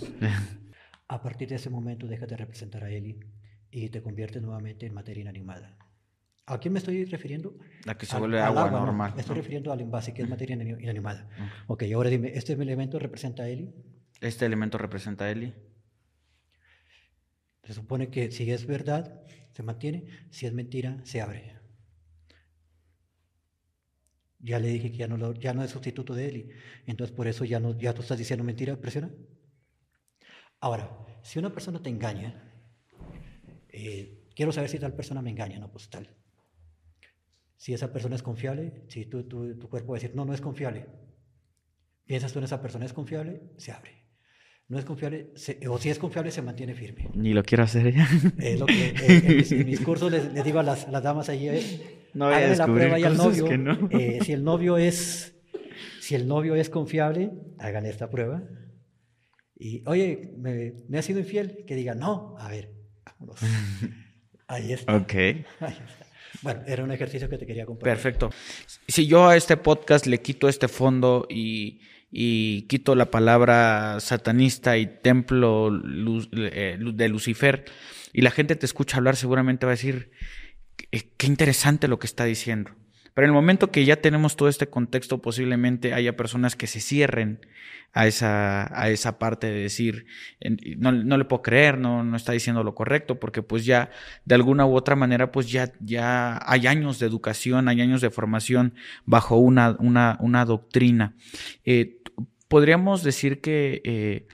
A partir de ese momento dejas de representar a Eli y te conviertes nuevamente en materia inanimada. ¿A quién me estoy refiriendo? La que se vuelve al agua, no. normal. Me estoy ¿no? refiriendo al envase, que es materia inani- inanimada. Ok, ahora dime, ¿este elemento representa a Eli? Este elemento representa a Eli. Se supone que si es verdad, se mantiene, si es mentira, se abre. Ya le dije que ya no, lo- ya no es sustituto de Eli. Entonces, por eso ya, no, ya tú estás diciendo mentira, presiona. Ahora, si una persona te engaña, eh, quiero saber si tal persona me engaña, no, pues tal. Si esa persona es confiable, si tú- tú- tu cuerpo va a decir, no, no es confiable. Piensas tú en esa persona, ¿es confiable? Se abre. No es confiable, se- o si es confiable, se mantiene firme. Ni lo quiero hacer ya. Es lo que eh, en, mis, en mis [LAUGHS] cursos les, les digo a las, las damas ahí, eh, No voy a la prueba ahí al novio. que no. eh, si el novio es, si el novio es confiable, hagan esta prueba. Y, oye, me, me ha sido infiel, que diga, no, a ver, vámonos. [LAUGHS] Ahí está. ok. [LAUGHS] ahí está. Bueno, era un ejercicio que te quería compartir. Perfecto. Si yo a este podcast le quito este fondo y, y quito la palabra satanista y templo eh, de Lucifer y la gente te escucha hablar, seguramente va a decir, "Qué- interesante lo que está diciendo. Pero en el momento que ya tenemos todo este contexto, posiblemente haya personas que se cierren a esa, a esa parte de decir, no, no le puedo creer, no, no está diciendo lo correcto, porque pues ya de alguna u otra manera, pues ya, ya hay años de educación, hay años de formación bajo una, una, una doctrina. Eh, podríamos decir que eh,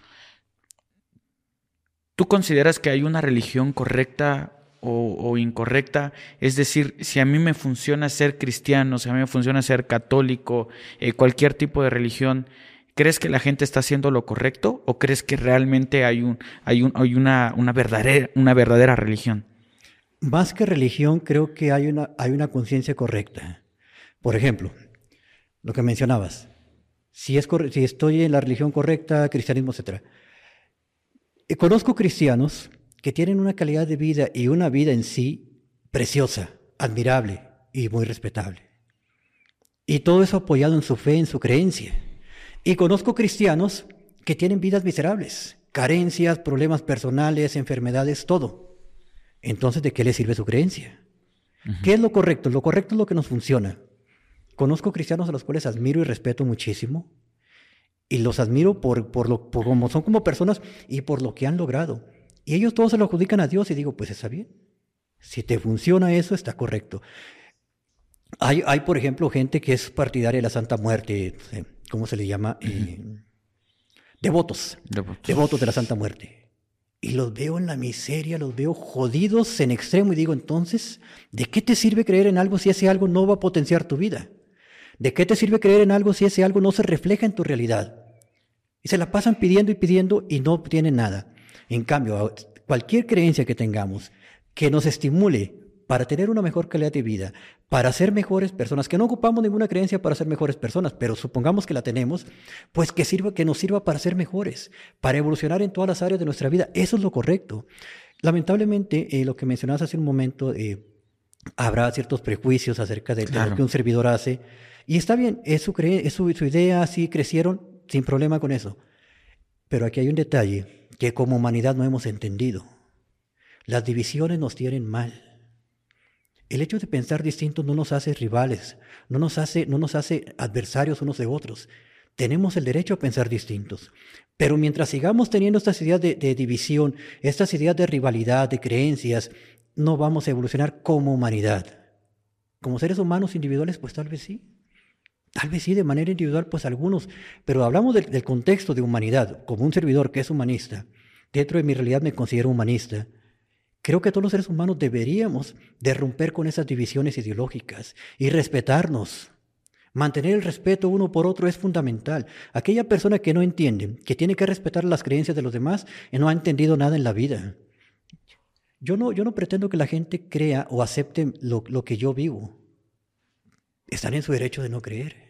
tú consideras que hay una religión correcta o, incorrecta, es decir, si a mí me funciona ser cristiano, si a mí me funciona ser católico, eh, cualquier tipo de religión, ¿crees que la gente está haciendo lo correcto o crees que realmente hay, un, hay, un, hay una, una, verdadera, una verdadera religión? Más que religión, creo que hay una, hay una conciencia correcta. Por ejemplo, lo que mencionabas, si, es corre- si estoy en la religión correcta, cristianismo, etc. Eh, Conozco cristianos que tienen una calidad de vida y una vida en sí preciosa, admirable y muy respetable. Y todo eso apoyado en su fe, en su creencia. Y conozco cristianos que tienen vidas miserables, carencias, problemas personales, enfermedades, todo. Entonces, ¿de qué le sirve su creencia? ¿Qué es lo correcto? Lo correcto es lo que nos funciona. Conozco cristianos a los cuales admiro y respeto muchísimo. Y los admiro por, por, lo, por como son como personas y por lo que han logrado. Y ellos todos se lo adjudican a Dios y digo, pues está bien. Si te funciona eso, está correcto. Hay, hay por ejemplo, gente que es partidaria de la Santa Muerte, ¿cómo se le llama? Eh, devotos. Devotos. Devotos de la Santa Muerte. Y los veo en la miseria, los veo jodidos en extremo y digo, entonces, ¿de qué te sirve creer en algo si ese algo no va a potenciar tu vida? ¿De qué te sirve creer en algo si ese algo no se refleja en tu realidad? Y se la pasan pidiendo y pidiendo y no obtienen nada. En cambio, cualquier creencia que tengamos que nos estimule para tener una mejor calidad de vida, para ser mejores personas, que no ocupamos ninguna creencia para ser mejores personas, pero supongamos que la tenemos, pues que sirva, que nos sirva para ser mejores, para evolucionar en todas las áreas de nuestra vida. Eso es lo correcto. Lamentablemente, eh, lo que mencionabas hace un momento, eh, habrá ciertos prejuicios acerca de, Claro. lo que un servidor hace. Y está bien, es su, idea, así crecieron, sin problema con eso. Pero aquí hay un detalle que como humanidad no hemos entendido. Las divisiones nos tienen mal. El hecho de pensar distinto no nos hace rivales, no nos hace, no nos hace adversarios unos de otros. Tenemos el derecho a pensar distintos. Pero mientras sigamos teniendo estas ideas de, de división, estas ideas de rivalidad, de creencias, no vamos a evolucionar como humanidad. Como seres humanos individuales, pues tal vez sí. Tal vez sí, de manera individual, pues algunos, pero hablamos del, contexto de humanidad, como un servidor que es humanista. Dentro de mi realidad me considero humanista. Creo que todos los seres humanos deberíamos de con esas divisiones ideológicas y respetarnos. Mantener el respeto uno por otro es fundamental. Aquella persona que no entiende, que tiene que respetar las creencias de los demás, no ha entendido nada en la vida. Yo no, yo no pretendo que la gente crea o acepte lo, lo que yo vivo. Están en su derecho de no creer.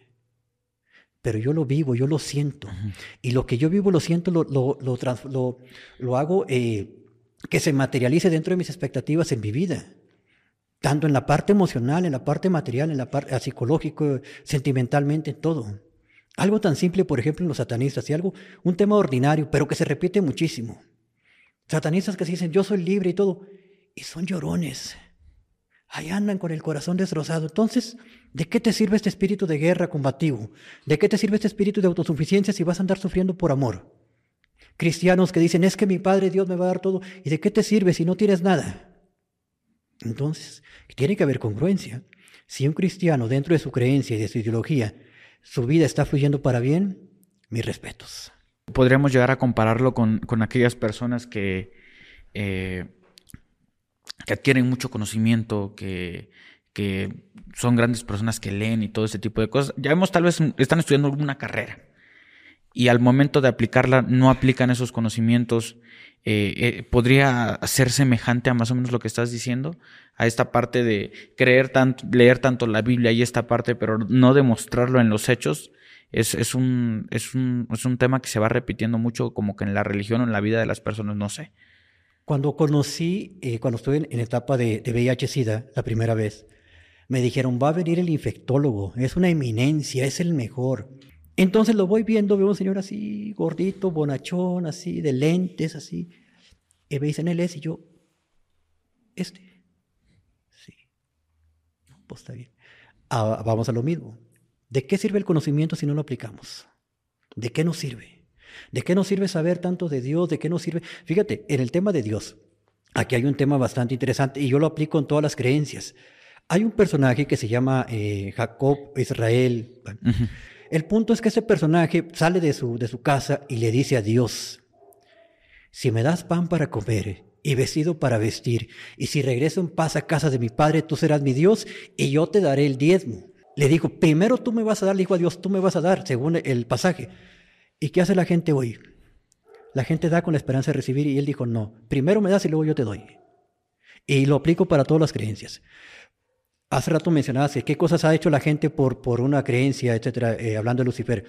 Pero yo lo vivo, yo lo siento. Y lo que yo vivo, lo siento, lo, lo, lo, lo hago eh, que se materialice dentro de mis expectativas en mi vida. Tanto en la parte emocional, en la parte material, en la parte psicológico, sentimentalmente, en todo. Algo tan simple, por ejemplo, en los satanistas, y algo, un tema ordinario, pero que se repite muchísimo. Satanistas que se dicen, yo soy libre y todo, y son llorones. Ahí andan con el corazón destrozado. Entonces, ¿de qué te sirve este espíritu de guerra combativo? ¿De qué te sirve este espíritu de autosuficiencia si vas a andar sufriendo por amor? Cristianos que dicen, es que mi Padre Dios me va a dar todo. ¿Y de qué te sirve si no tienes nada? Entonces, tiene que haber congruencia. Si un cristiano, dentro de su creencia y de su ideología, su vida está fluyendo para bien, mis respetos. Podríamos llegar a compararlo con, aquellas personas que... Eh, que adquieren mucho conocimiento, que, que son grandes personas que leen y todo ese tipo de cosas. Ya vemos, tal vez están estudiando alguna carrera y al momento de aplicarla no aplican esos conocimientos. Eh, eh, podría ser semejante a más o menos lo que estás diciendo, a esta parte de creer tanto, leer tanto la Biblia y esta parte, pero no demostrarlo en los hechos. Es, es, un, es, un, es un tema que se va repitiendo mucho como que en la religión o en la vida de las personas, no sé. Cuando conocí, eh, cuando estuve en, etapa de, VIH-Sida la primera vez, me dijeron, va a venir el infectólogo, es una eminencia, es el mejor. Entonces lo voy viendo, veo un señor así, gordito, bonachón, así, de lentes, así. Y me dicen, él es, y yo, este. Sí. Pues está bien. Ah, vamos a lo mismo. ¿De qué sirve el conocimiento si no lo aplicamos? ¿De qué nos sirve? ¿De qué nos sirve saber tanto de Dios? ¿De qué nos sirve? Fíjate, en el tema de Dios, aquí hay un tema bastante interesante y yo lo aplico en todas las creencias. Hay un personaje que se llama eh, Jacob Israel. El punto es que ese personaje sale de su, de su casa y le dice a Dios, si me das pan para comer y vestido para vestir, y si regreso en paz a casa de mi padre, tú serás mi Dios y yo te daré el diezmo. Le dijo, primero tú me vas a dar, le dijo a Dios, tú me vas a dar, según el pasaje. ¿Y qué hace la gente hoy? La gente da con la esperanza de recibir y él dijo, no, primero me das y luego yo te doy. Y lo aplico para todas las creencias. Hace rato mencionabas qué cosas ha hecho la gente por, por una creencia, etcétera, eh, hablando de Lucifer.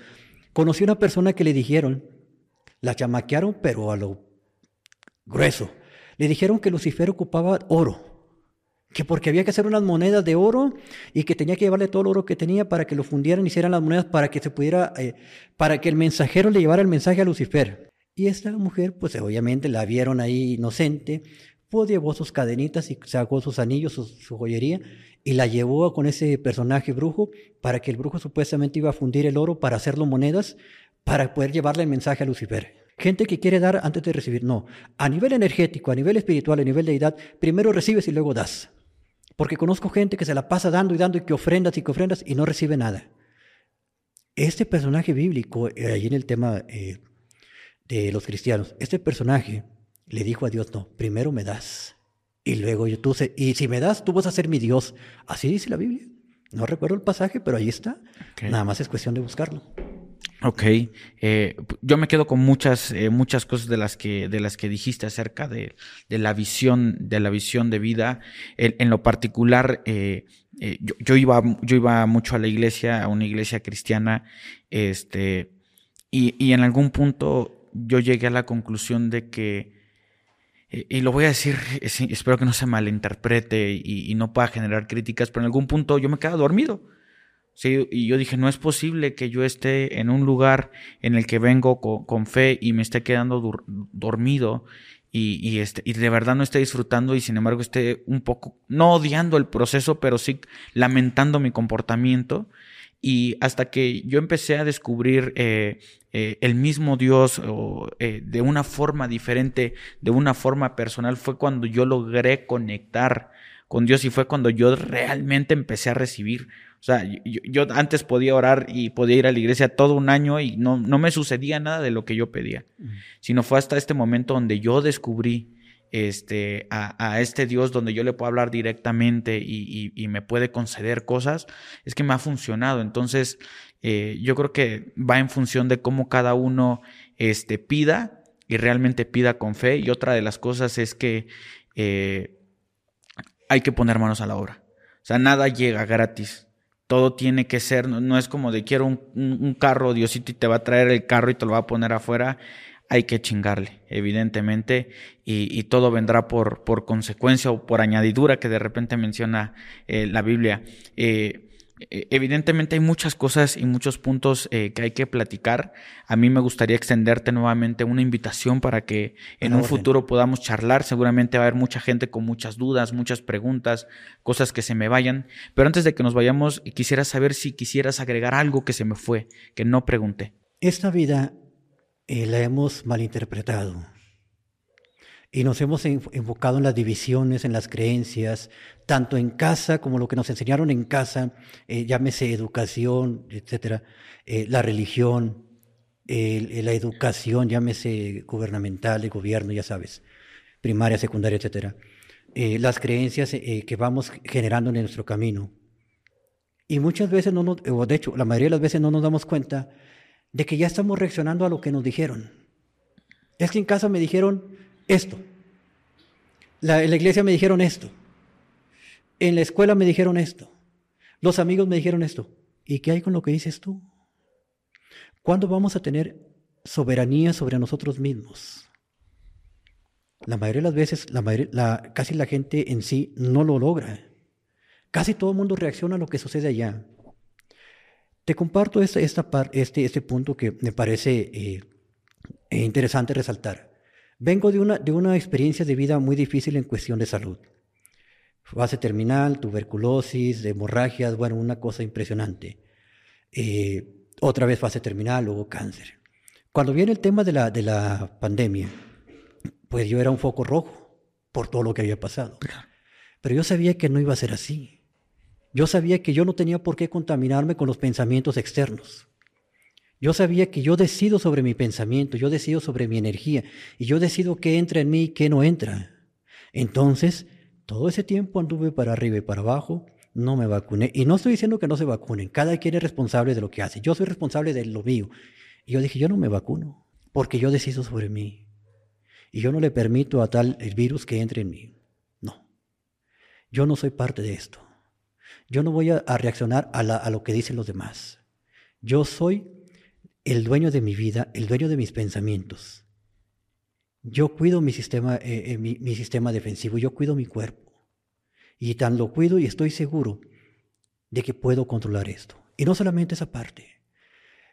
Conocí una persona que le dijeron, la chamaquearon, pero a lo grueso. Le dijeron que Lucifer ocupaba oro que porque había que hacer unas monedas de oro y que tenía que llevarle todo el oro que tenía para que lo fundieran y hicieran las monedas para que se pudiera, eh, para que el mensajero le llevara el mensaje a Lucifer. Y esta mujer, pues obviamente la vieron ahí inocente, pues llevó sus cadenitas y sacó sus anillos, su, joyería y la llevó con ese personaje brujo para que el brujo supuestamente iba a fundir el oro para hacerlo monedas para poder llevarle el mensaje a Lucifer. Gente que quiere dar antes de recibir. No, a nivel energético, a nivel espiritual, a nivel de edad, primero recibes y luego das. Porque conozco gente que se la pasa dando y dando y que ofrendas y que ofrendas y no recibe nada. Este personaje bíblico, eh, ahí en el tema eh, de los cristianos, este personaje le dijo a Dios, no, primero me das. Y luego yo tú, y si me das, tú vas a ser mi Dios. Así dice la Biblia. No recuerdo el pasaje, pero ahí está. Nada más es cuestión de buscarlo. Ok, eh, yo me quedo con muchas, eh, muchas cosas de las que, de las que dijiste acerca de, de la visión, de la visión de vida. En, lo particular, eh, yo, yo, iba, yo iba mucho a la iglesia, a una iglesia cristiana, este, y, y en algún punto yo llegué a la conclusión de que, y lo voy a decir, espero que no se malinterprete y, no pueda generar críticas, pero en algún punto yo me quedé dormido. Sí, y yo dije, no es posible que yo esté en un lugar en el que vengo con, fe y me esté quedando dormido y, y, este, y de verdad no esté disfrutando y sin embargo esté un poco, no odiando el proceso, pero sí lamentando mi comportamiento. Y hasta que yo empecé a descubrir eh, eh, el mismo Dios eh, de una forma diferente, de una forma personal, fue cuando yo logré conectar con Dios y fue cuando yo realmente empecé a recibir. O sea, yo, antes podía orar y podía ir a la iglesia todo un año y no, no me sucedía nada de lo que yo pedía, sino fue hasta este momento donde yo descubrí este, a, este Dios donde yo le puedo hablar directamente y, me puede conceder cosas, es que me ha funcionado. Entonces, eh, yo creo que va en función de cómo cada uno este, pida y realmente pida con fe. Y otra de las cosas es que eh, hay que poner manos a la obra. O sea, nada llega gratis todo tiene que ser, no, es como de quiero un, carro, Diosito, y te va a traer el carro y te lo va a poner afuera. Hay que chingarle, evidentemente, y, todo vendrá por, por, consecuencia o por añadidura que de repente menciona eh, la Biblia. Eh, evidentemente hay muchas cosas y muchos puntos eh, que hay que platicar. A mí me gustaría extenderte nuevamente una invitación para que en un futuro podamos charlar. Seguramente va a haber mucha gente con muchas dudas, muchas preguntas, cosas que se me vayan. Pero antes de que nos vayamos, quisiera saber si quisieras agregar algo que se me fue, que no pregunté. Esta vida eh, la hemos malinterpretado y nos hemos enfocado en las divisiones, en las creencias, tanto en casa como lo que nos enseñaron en casa, eh, llámese educación, etcétera, eh, la religión, la educación, llámese gubernamental, de gobierno, ya sabes, primaria, secundaria, etcétera, eh, las creencias que vamos generando en nuestro camino. Y muchas veces, no o de hecho, la mayoría de las veces no nos damos cuenta de que ya estamos reaccionando a lo que nos dijeron. Es que en casa me dijeron esto. en la iglesia me dijeron esto. En la escuela me dijeron esto. Los amigos me dijeron esto. ¿Y qué hay con lo que dices tú? ¿Cuándo vamos a tener soberanía sobre nosotros mismos? La mayoría de las veces, la casi la gente en sí no lo logra. Casi todo el mundo reacciona a lo que sucede allá. Te comparto esta, esta este, este punto que me parece eh, interesante resaltar. Vengo de una, de una experiencia de vida muy difícil en cuestión de salud fase terminal, tuberculosis, hemorragias, bueno, una cosa impresionante. Eh, otra vez fase terminal, luego cáncer. Cuando viene el tema de la, de la pandemia, pues yo era un foco rojo por todo lo que había pasado. Pero yo sabía que no iba a ser así. Yo sabía que yo no tenía por qué contaminarme con los pensamientos externos. Yo sabía que yo decido sobre mi pensamiento, yo decido sobre mi energía y yo decido qué entra en mí y qué no entra. Entonces, todo ese tiempo anduve para arriba y para abajo, no me vacuné. Y no estoy diciendo que no se vacunen, cada quien es responsable de lo que hace. Yo soy responsable de lo mío. Y yo dije, yo no me vacuno, porque yo decido sobre mí. Y yo no le permito a tal virus que entre en mí. No. Yo no soy parte de esto. Yo no voy a, reaccionar a, lo que dicen los demás. Yo soy el dueño de mi vida, el dueño de mis pensamientos. Yo cuido mi sistema, eh, eh, mi, sistema defensivo, yo cuido mi cuerpo. Y tan lo cuido y estoy seguro de que puedo controlar esto. Y no solamente esa parte.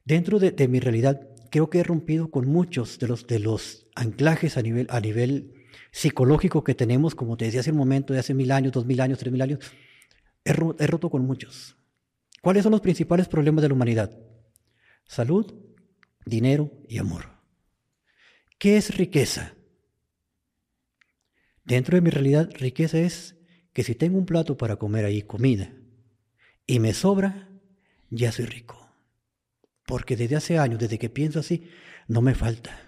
Dentro de, mi realidad, creo que he rompido con muchos de los, de los anclajes a nivel, a nivel psicológico que tenemos, como te decía hace un momento, de hace mil años, dos mil años, tres mil años. he roto con muchos. ¿Cuáles son los principales problemas de la humanidad? Salud, dinero y amor. ¿Qué es riqueza? Dentro de mi realidad, riqueza es que si tengo un plato para comer ahí comida y me sobra, ya soy rico. Porque desde hace años, desde que pienso así, no me falta.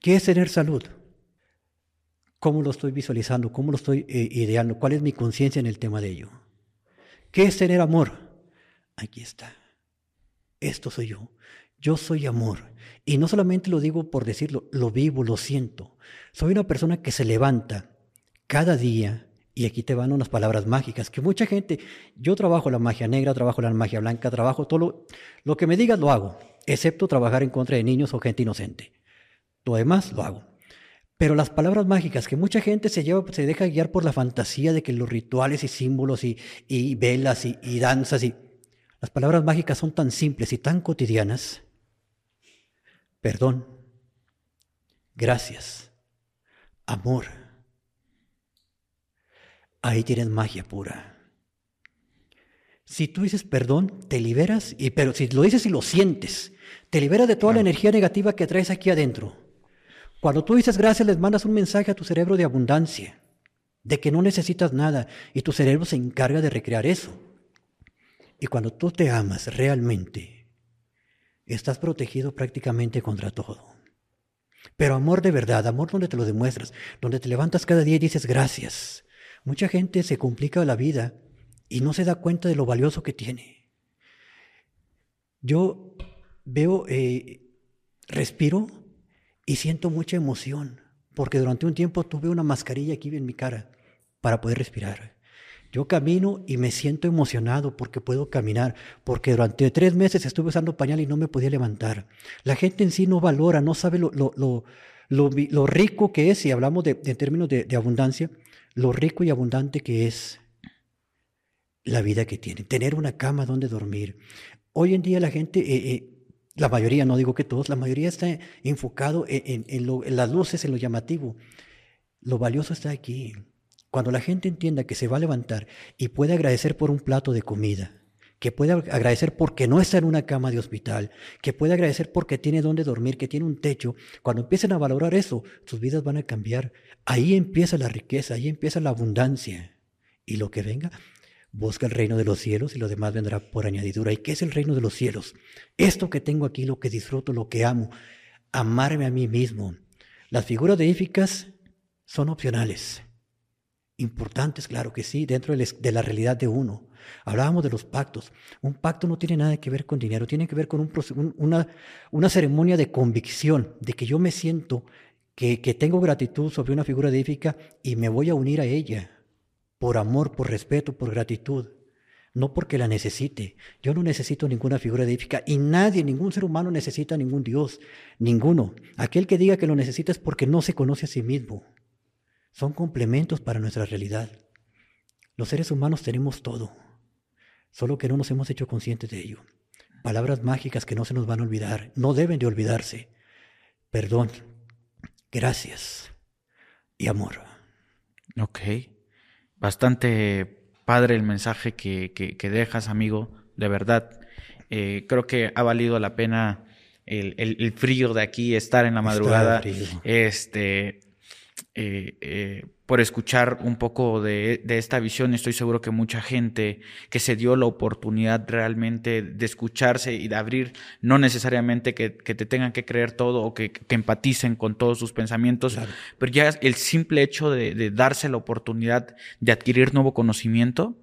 ¿Qué es tener salud? ¿Cómo lo estoy visualizando? ¿Cómo lo estoy eh, ideando? ¿Cuál es mi conciencia en el tema de ello? ¿Qué es tener amor? Aquí está. Esto soy yo. Yo soy amor. Y no solamente lo digo por decirlo, lo vivo, lo siento. Soy una persona que se levanta cada día, y aquí te van unas palabras mágicas, que mucha gente, yo trabajo la magia negra, trabajo la magia blanca, trabajo todo lo, que me digas lo hago, excepto trabajar en contra de niños o gente inocente. Lo demás lo hago. Pero las palabras mágicas, que mucha gente se lleva, se deja guiar por la fantasía de que los rituales y símbolos y, velas y, y danzas y Las palabras mágicas son tan simples y tan cotidianas. Perdón, gracias, amor. Ahí tienes magia pura. Si tú dices perdón, te liberas, y, pero si lo dices y lo sientes, te liberas de toda la energía negativa que traes aquí adentro. Cuando tú dices gracias, les mandas un mensaje a tu cerebro de abundancia, de que no necesitas nada, y tu cerebro se encarga de recrear eso. Y cuando tú te amas realmente, estás protegido prácticamente contra todo. Pero amor de verdad, amor donde te lo demuestras, donde te levantas cada día y dices gracias. Mucha gente se complica la vida y no se da cuenta de lo valioso que tiene. Yo veo, eh, respiro y siento mucha emoción, porque durante un tiempo tuve una mascarilla aquí en mi cara para poder respirar. Yo camino y me siento emocionado porque puedo caminar, porque durante tres meses estuve usando pañal y no me podía levantar. La gente en sí no valora, no sabe lo, rico que es, si hablamos de, en términos de abundancia, lo rico y abundante que es la vida que tienen, tener una cama donde dormir. Hoy en día la gente, eh, eh, la mayoría, no digo que todos, la mayoría está enfocado en, en, las luces, en lo llamativo. Lo valioso está aquí. Cuando la gente entienda que se va a levantar y puede agradecer por un plato de comida, que puede agradecer porque no está en una cama de hospital, que puede agradecer porque tiene donde dormir, que tiene un techo, cuando empiecen a valorar eso, sus vidas van a cambiar. Ahí empieza la riqueza, ahí empieza la abundancia. Y lo que venga Busca el reino de los cielos y lo demás vendrá por añadidura. ¿Y qué es el reino de los cielos? Esto que tengo aquí, lo que disfruto, lo que amo, amarme a mí mismo. Las figuras deíficas son opcionales. Importantes, claro que sí, dentro de la realidad de uno. Hablábamos de los pactos. Un pacto no tiene nada que ver con dinero, tiene que ver con una, una ceremonia de convicción, de que yo me siento que, que tengo gratitud sobre una figura deífica y me voy a unir a ella por amor, por respeto, por gratitud, no porque la necesite. Yo no necesito ninguna figura deífica y nadie, ningún ser humano necesita ningún Dios, ninguno. Aquel que diga que lo necesita es porque no se conoce a sí mismo. Son complementos para nuestra realidad. Los seres humanos tenemos todo, solo que no nos hemos hecho conscientes de ello. Palabras mágicas que no se nos van a olvidar, no deben de olvidarse. Perdón, gracias y amor. Ok. Bastante padre el mensaje que, que, dejas, amigo, de verdad. Eh, creo que ha valido la pena el, el, frío de aquí, estar en la madrugada. Este, eh, eh, por escuchar un poco de, esta visión. Estoy seguro que mucha gente que se dio la oportunidad realmente de escucharse y de abrir, no necesariamente que, te tengan que creer todo o que, empaticen con todos sus pensamientos, pero ya el simple hecho de, darse la oportunidad de adquirir nuevo conocimiento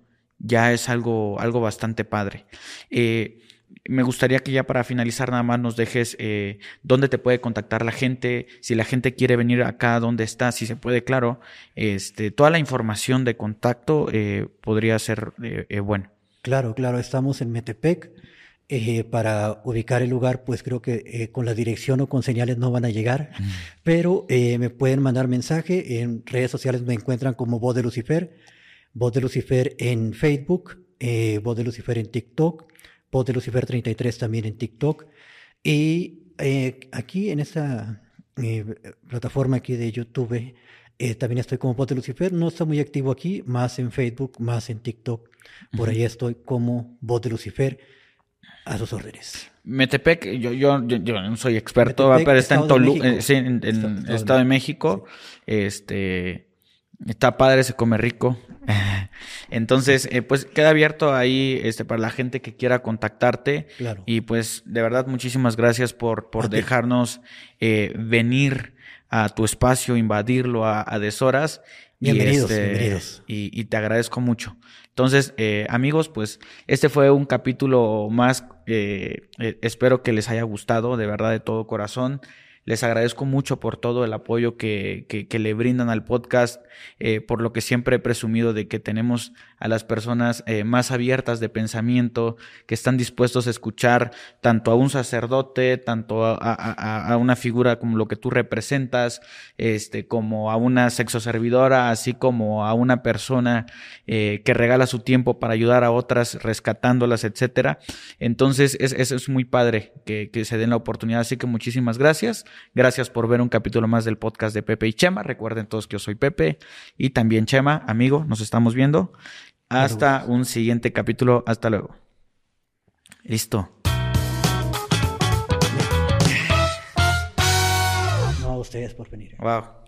ya es algo, algo bastante padre. Eh, me gustaría que ya para finalizar nada más nos dejes eh, dónde te puede contactar la gente, si la gente quiere venir acá, dónde está, si se puede, claro. Este, toda la información de contacto eh, podría ser eh, bueno. Claro, claro, estamos en Metepec. para ubicar el lugar, pues creo que con la dirección o con señales no van a llegar, pero me pueden mandar mensaje. En redes sociales me encuentran como Voz de Lucifer, Voz de Lucifer en Facebook, Voz de Lucifer en TikTok, Voz de Lucifer 33 también en TikTok. Y eh, aquí en esta eh, plataforma aquí de YouTube, eh, también estoy como Voz de Lucifer. No estoy muy activo aquí, más en Facebook, más en TikTok. Por ahí estoy como Voz de Lucifer a sus órdenes. Metepec, yo, yo, yo, no soy experto, pero está en Toluca, en, Estado, de México. Este Está padre, se come rico. [LAUGHS] Entonces, eh, pues queda abierto ahí este, para la gente que quiera contactarte. Claro. Y pues, de verdad, muchísimas gracias por, por dejarnos eh, venir a tu espacio, invadirlo a, a deshoras. Bienvenidos, y este, bienvenidos. Y, te agradezco mucho. Entonces, eh, amigos, pues este fue un capítulo más. espero que les haya gustado, de verdad, de todo corazón. Les agradezco mucho por todo el apoyo que, que, le brindan al podcast, eh, por lo que siempre he presumido de que tenemos a las personas eh, más abiertas de pensamiento, que están dispuestos a escuchar tanto a un sacerdote, tanto a, a, una figura como lo que tú representas, este, como a una sexoservidora, así como a una persona eh, que regala su tiempo para ayudar a otras, rescatándolas, etcétera. Entonces, eso es, muy padre que, que se den la oportunidad. Así que muchísimas gracias. Gracias por ver un capítulo más del podcast de Pepe y Chema. Recuerden todos que yo soy Pepe y también Chema, amigo, nos estamos viendo. Hasta un siguiente capítulo. Hasta luego. Listo. No a ustedes por venir. Wow.